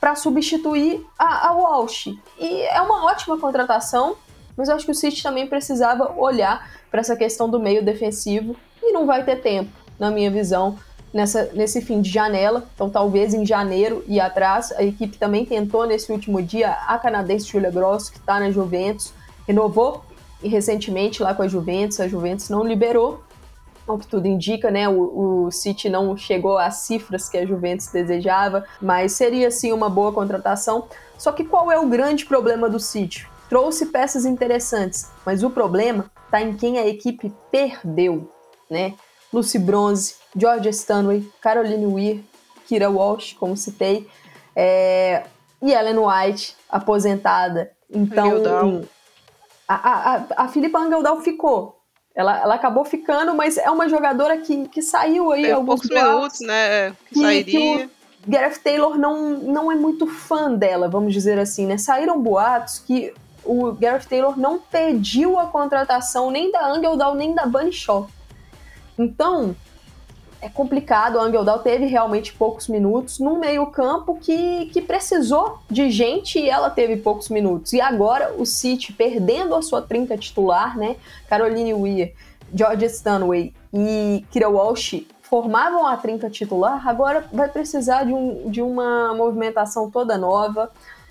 para substituir a, a Walsh. E é uma ótima contratação, mas eu acho que o City também precisava olhar para essa questão do meio defensivo e não vai ter tempo, na minha visão, nessa, nesse fim de janela, então talvez em janeiro e atrás. A equipe também tentou nesse último dia a canadense Julia Gross, que está na Juventus, renovou recentemente lá com a Juventus, a Juventus não liberou, ao que tudo indica, né? O, o City não chegou às cifras que a Juventus desejava, mas seria sim uma boa contratação. Só que qual é o grande problema do City? Trouxe peças interessantes, mas o problema está em quem a equipe perdeu, né? Lucy Bronze, George Stanway, Caroline Weir, Kira Walsh, como citei, é, e Ellen White, aposentada. Então, a, a, a Filipa Angeldal ficou. Ela, ela acabou ficando, mas é uma jogadora que, que saiu aí Tem alguns poucos minutos, né? Que, que sairia. Que o Gareth Taylor não, não é muito fã dela, vamos dizer assim, né? Saíram boatos que o Gareth Taylor não pediu a contratação nem da Angeldal nem da Bunny Shaw. Então, é complicado. A Angeldal teve realmente poucos minutos num meio-campo que, que precisou de gente e ela teve poucos minutos. E agora o City perdendo a sua trinca titular, né? Caroline Weir, George Stanway e Kira Walsh formavam a trinca titular, agora vai precisar de, um, de uma movimentação toda nova.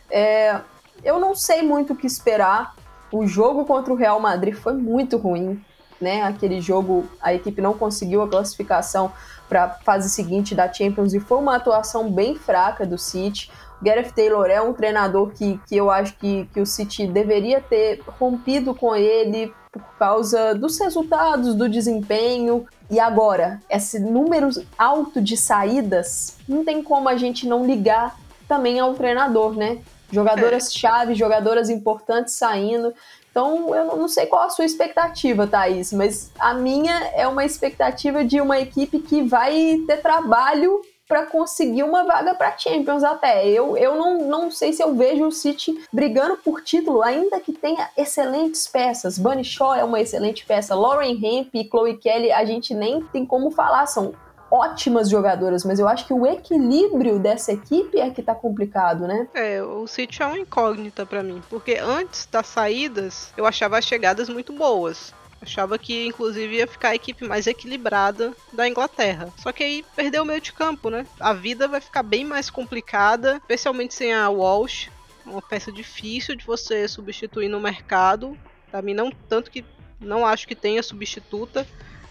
É, eu não sei muito o que esperar. O jogo contra o Real Madrid foi muito ruim né? Aquele jogo a equipe não conseguiu a classificação para a fase seguinte da Champions e foi uma atuação bem fraca do City. O Gareth Taylor é um treinador que, que eu acho que, que o City deveria ter rompido com ele por causa dos resultados, do desempenho. E agora, esse número alto de saídas, não tem como a gente não ligar também ao treinador, né? Jogadoras-chave, jogadoras importantes saindo. Então, eu não sei qual a sua expectativa, Thaís, mas a minha é uma expectativa de uma equipe que vai ter trabalho para conseguir uma vaga para Champions até. Eu, eu não, não sei se eu vejo o City brigando por título, ainda que tenha excelentes peças. Bunny Shaw é uma excelente peça, Lauren Hemp e Chloe Kelly a gente nem tem como falar, são ótimas jogadoras, mas eu acho que o equilíbrio dessa equipe é que tá complicado, né? É, o City é uma incógnita para mim, porque antes das saídas eu achava as chegadas muito boas. Achava que inclusive ia ficar a equipe mais equilibrada da Inglaterra. Só que aí perdeu o meio de campo, né? A vida vai ficar bem mais complicada, especialmente sem a Walsh, uma peça difícil de você substituir no mercado. Para mim não tanto que não acho que tenha substituta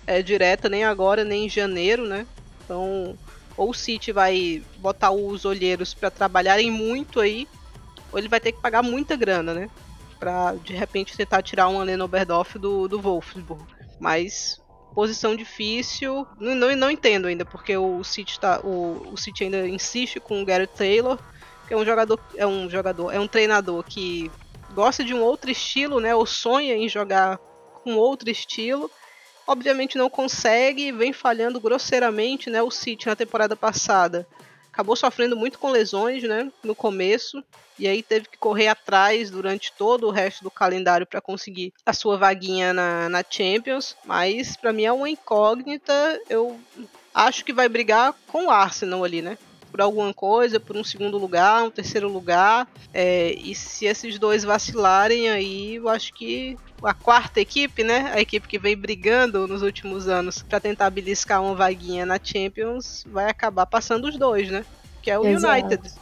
é, direta nem agora, nem em janeiro, né? Então, ou o City vai botar os olheiros para trabalharem muito aí, ou ele vai ter que pagar muita grana, né? Pra de repente tentar tirar um Alena Oberdorf do, do Wolfsburg. Mas posição difícil, não, não, não entendo ainda, porque o City, tá, o, o City ainda insiste com o Gareth Taylor, que é um jogador, é um jogador, é um treinador que gosta de um outro estilo, né? Ou sonha em jogar com outro estilo obviamente não consegue, vem falhando grosseiramente, né? O City na temporada passada acabou sofrendo muito com lesões, né? No começo e aí teve que correr atrás durante todo o resto do calendário para conseguir a sua vaguinha na, na Champions. Mas para mim é uma incógnita. Eu acho que vai brigar com o Arsenal ali, né? Por alguma coisa, por um segundo lugar, um terceiro lugar. É, e se esses dois vacilarem aí, eu acho que a quarta equipe, né? A equipe que vem brigando nos últimos anos para tentar beliscar uma vaguinha na Champions, vai acabar passando os dois, né? Que é o Exato. United.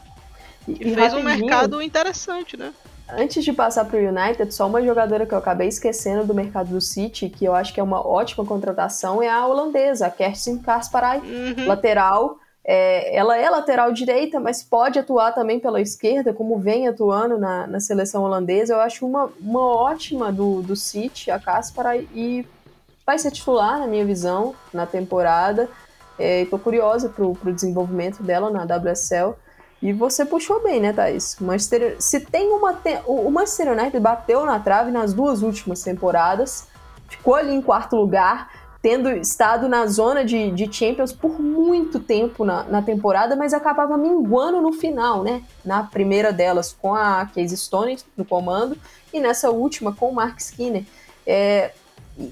Que e fez um mercado interessante, né? Antes de passar para o United, só uma jogadora que eu acabei esquecendo do mercado do City, que eu acho que é uma ótima contratação, é a holandesa, a Kerstin Kasparay, uhum. lateral, é, ela é lateral direita, mas pode atuar também pela esquerda, como vem atuando na, na seleção holandesa. Eu acho uma, uma ótima do, do City, a Caspara, e vai ser titular, na minha visão, na temporada. Estou é, curiosa para o desenvolvimento dela na WSL. E você puxou bem, né, Thaís? Manchester, se tem uma. O Manchester United bateu na trave nas duas últimas temporadas, ficou ali em quarto lugar tendo estado na zona de, de Champions por muito tempo na, na, temporada, mas acabava minguando no final, né? Na primeira delas com a Casey Stone no comando e nessa última com o Mark Skinner. É,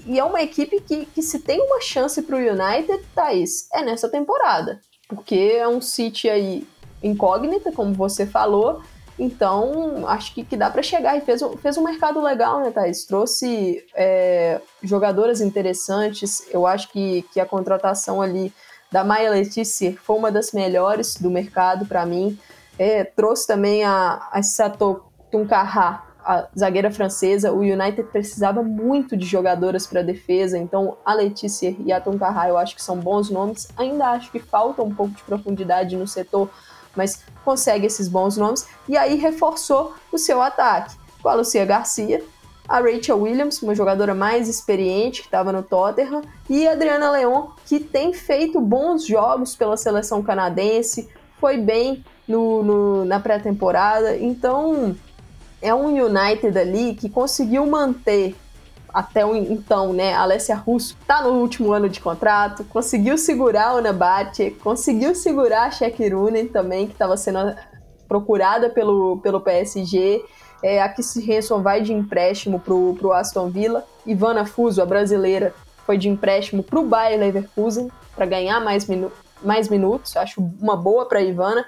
e é uma equipe que, que se tem uma chance para o United, Thaís, é nessa temporada. Porque é um City aí incógnita, como você falou, então, acho que, que dá para chegar e fez, fez um mercado legal, né, Thaís? Trouxe é, jogadoras interessantes. Eu acho que, que a contratação ali da Maia Letícia foi uma das melhores do mercado para mim. É, trouxe também a, a Sato Tunkarha, a zagueira francesa. O United precisava muito de jogadoras para defesa, então a Letícia e a Tunkarha eu acho que são bons nomes. Ainda acho que falta um pouco de profundidade no setor, mas consegue esses bons nomes. E aí reforçou o seu ataque com a Lucia Garcia, a Rachel Williams, uma jogadora mais experiente que estava no Tottenham, e a Adriana Leon, que tem feito bons jogos pela seleção canadense, foi bem no, no na pré-temporada. Então, é um United ali que conseguiu manter até o, então, né, Alessia Russo tá no último ano de contrato, conseguiu segurar a Ana Bate, conseguiu segurar a Shekirunen também, que estava sendo procurada pelo, pelo PSG. É, a Kissy Hanson vai de empréstimo pro, pro Aston Villa. Ivana Fuso, a brasileira, foi de empréstimo pro Bayer Leverkusen para ganhar mais, minu mais minutos. Acho uma boa para Ivana.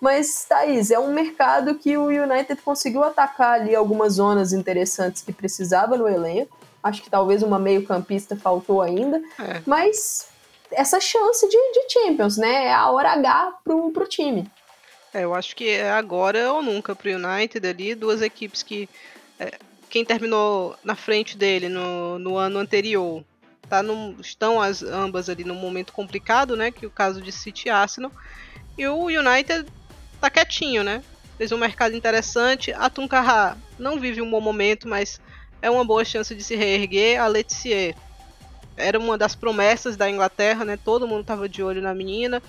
Mas, Thaís, é um mercado que o United conseguiu atacar ali algumas zonas interessantes que precisava no elenco. Acho que talvez uma meio-campista faltou ainda. É. Mas essa chance de, de Champions, né? É a hora H pro, pro time. É, eu acho que é agora ou nunca pro United ali, duas equipes que. É, quem terminou na frente dele no, no ano anterior tá num, estão as ambas ali num momento complicado, né? Que é o caso de City e Arsenal. E o United tá quietinho, né? Fez um mercado interessante. A Tuncarra não vive um bom momento, mas é uma boa chance de se reerguer. A Letizier era uma das promessas da Inglaterra, né? Todo mundo tava de olho na menina.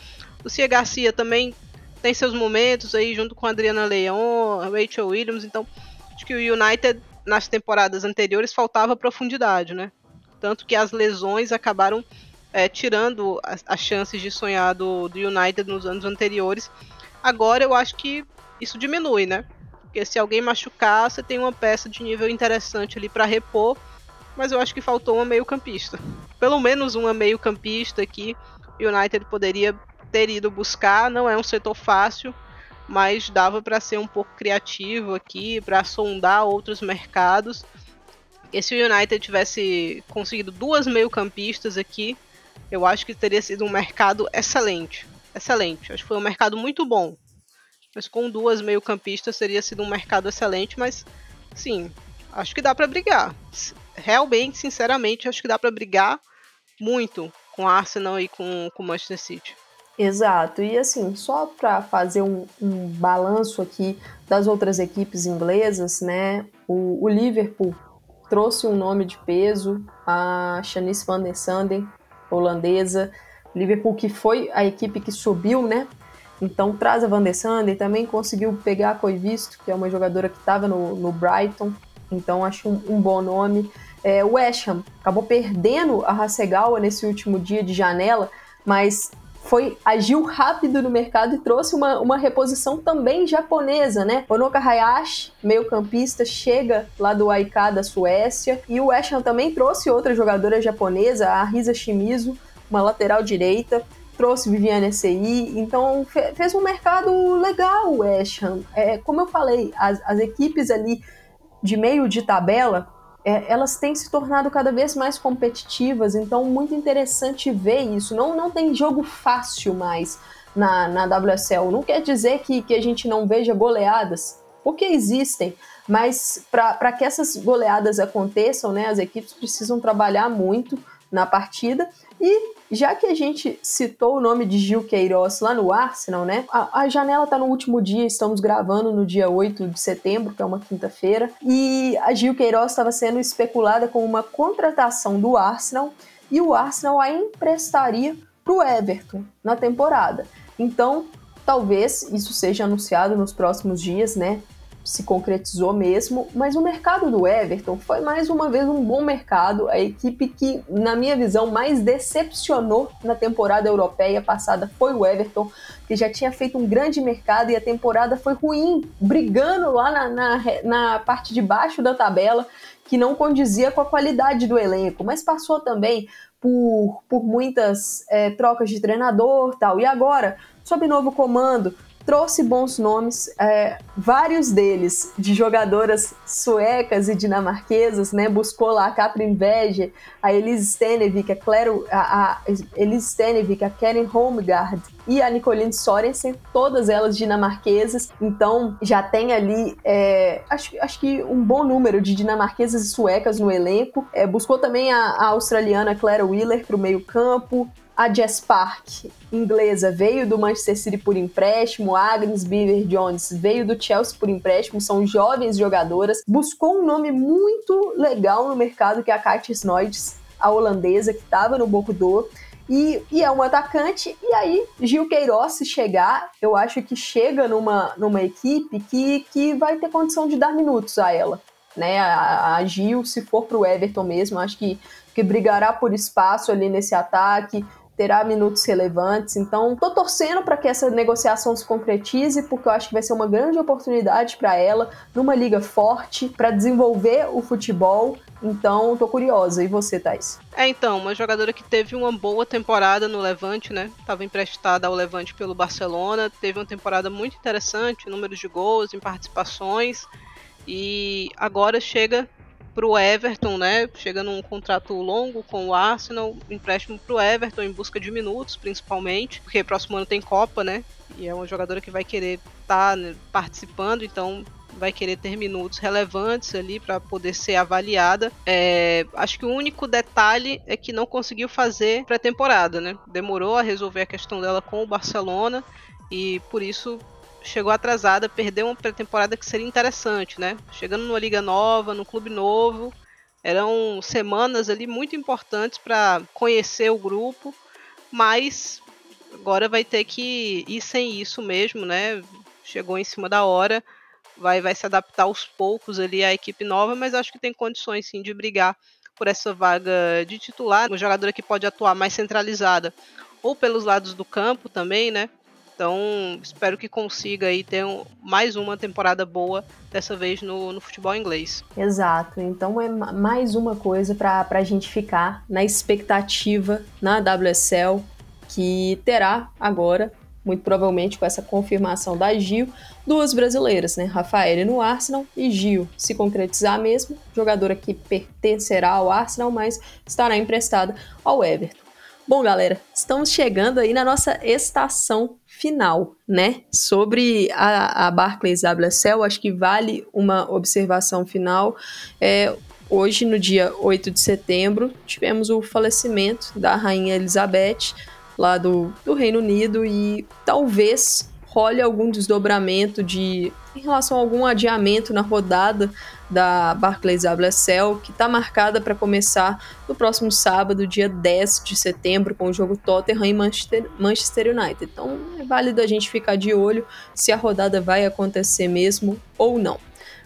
O Cia Garcia também tem seus momentos aí junto com a Adriana Leon, Rachel Williams, então acho que o United nas temporadas anteriores faltava profundidade, né? Tanto que as lesões acabaram é, tirando as, as, chances de sonhar do, do United nos anos anteriores. Agora eu acho que isso diminui, né? Porque se alguém machucar, você tem uma peça de nível interessante ali para repor, mas eu acho que faltou uma meio-campista. Pelo menos uma meio-campista aqui. O United poderia ter ido buscar. Não é um setor fácil, mas dava para ser um pouco criativo aqui, para sondar outros mercados. E se o United tivesse conseguido duas meio-campistas aqui, eu acho que teria sido um mercado excelente. Excelente. Acho que foi um mercado muito bom. Mas com duas meio-campistas teria sido um mercado excelente, mas sim, acho que dá para brigar. Realmente, sinceramente, acho que dá para brigar muito com Arsenal e com o Manchester City. Exato, e assim, só para fazer um, um, balanço aqui das outras equipes inglesas, né? O, o, Liverpool trouxe um nome de peso, a Shanice van der Sanden, holandesa. Liverpool que foi a equipe que subiu, né? Então traz a Van der Sanden, também conseguiu pegar a Coivisto, que é uma jogadora que estava no, no, Brighton, então acho um, um bom nome. É, o West acabou perdendo a Hasegawa nesse último dia de janela, mas foi agiu rápido no mercado e trouxe uma, uma reposição também japonesa, né? Onoka Hayashi, meio campista, chega lá do AIK da Suécia. E o West Ham também trouxe outra jogadora japonesa, a Risa Shimizu, uma lateral direita. Trouxe Viviane SI, então fe fez um mercado legal o West Ham. É, como eu falei, as, as equipes ali de meio de tabela é, elas têm se tornado cada vez mais competitivas, então muito interessante ver isso. Não, não tem jogo fácil mais na, na WSL. Não quer dizer que, que a gente não veja goleadas, porque existem, mas para que essas goleadas aconteçam, né, as equipes precisam trabalhar muito na partida e já que a gente citou o nome de Gil Queiroz lá no Arsenal, né? A, a janela está no último dia, estamos gravando no dia 8 de setembro, que é uma quinta-feira, e a Gil Queiroz estava sendo especulada como uma contratação do Arsenal e o Arsenal a emprestaria para o Everton na temporada. Então, talvez isso seja anunciado nos próximos dias, né? Se concretizou mesmo, mas o mercado do Everton foi mais uma vez um bom mercado, a equipe que, na minha visão, mais decepcionou na temporada europeia passada foi o Everton, que já tinha feito um grande mercado e a temporada foi ruim, brigando lá na, na, na parte de baixo da tabela, que não condizia com a qualidade do elenco, mas passou também por, por muitas é, trocas de treinador tal. E agora, sob novo comando, trouxe bons nomes, é, vários deles de jogadoras suecas e dinamarquesas, né? Buscou lá a Katrin Veje, a Elise Stenevik, a Claire, a, a Elise Stenevik, a Karen Holmgard e a Nicoline Sorensen, todas elas dinamarquesas. Então já tem ali, é, acho, acho que um bom número de dinamarquesas e suecas no elenco. É, buscou também a, a australiana Claire Wheeler para o meio campo. A Jess Park, inglesa, veio do Manchester City por empréstimo. Agnes Beaver Jones veio do Chelsea por empréstimo. São jovens jogadoras. Buscou um nome muito legal no mercado, que é a Katia Snoids, a holandesa, que estava no Bordeaux. E, e, é um atacante, e aí Gil Queiroz, se chegar, eu acho que chega numa, numa equipe que, que vai ter condição de dar minutos a ela. Né? A, a Gil, se for para o Everton mesmo, acho que, que brigará por espaço ali nesse ataque, terá minutos relevantes. Então, tô torcendo para que essa negociação se concretize, porque eu acho que vai ser uma grande oportunidade para ela numa liga forte para desenvolver o futebol. Então, tô curiosa. E você, Thais? É, então, uma jogadora que teve uma boa temporada no Levante, né? Tava emprestada ao Levante pelo Barcelona, teve uma temporada muito interessante, números de gols, em participações, e agora chega para o Everton, né? Chega num contrato longo com o Arsenal, empréstimo para o Everton em busca de minutos, principalmente, porque próximo ano tem Copa, né? E é uma jogadora que vai querer estar tá, né, participando, então vai querer ter minutos relevantes ali para poder ser avaliada. É, acho que o único detalhe é que não conseguiu fazer pré-temporada, né? Demorou a resolver a questão dela com o Barcelona e por isso chegou atrasada, perdeu uma pré-temporada que seria interessante, né? Chegando numa liga nova, num clube novo, eram semanas ali muito importantes para conhecer o grupo, mas agora vai ter que ir sem isso mesmo, né? Chegou em cima da hora, vai, vai se adaptar aos poucos ali à equipe nova, mas acho que tem condições sim de brigar por essa vaga de titular, uma jogadora que pode atuar mais centralizada ou pelos lados do campo também, né? Então, espero que consiga aí ter um, mais uma temporada boa, dessa vez no, no futebol inglês. Exato. Então, é mais uma coisa para a gente ficar na expectativa na WSL, que terá agora, muito provavelmente com essa confirmação da Gil, duas brasileiras, né? Rafael no Arsenal e Gil. Se concretizar mesmo, jogadora que pertencerá ao Arsenal, mas estará emprestada ao Everton. Bom, galera, estamos chegando aí na nossa estação final, né? Sobre a, a Barclays WSL, acho que vale uma observação final. É, hoje, no dia 8 de setembro, tivemos o falecimento da Rainha Elizabeth, lá do, do Reino Unido, e talvez role algum desdobramento de em relação a algum adiamento na rodada da Barclays WSL, que está marcada para começar no próximo sábado, dia 10 de setembro, com o jogo Tottenham e Manchester, Manchester United. Então é válido a gente ficar de olho se a rodada vai acontecer mesmo ou não.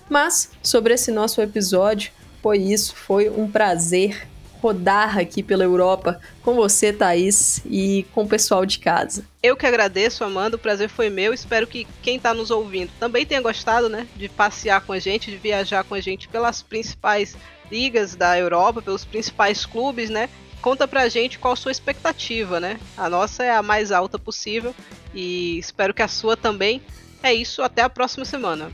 Mas sobre esse nosso episódio, foi isso, foi um prazer rodar aqui pela Europa com você, Thaís, e com o pessoal de casa. Eu que agradeço, Amanda, o prazer foi meu. Espero que quem está nos ouvindo também tenha gostado, né, de passear com a gente, de viajar com a gente pelas principais ligas da Europa, pelos principais clubes, né? Conta pra gente qual a sua expectativa, né? A nossa é a mais alta possível e espero que a sua também. É isso, até a próxima semana.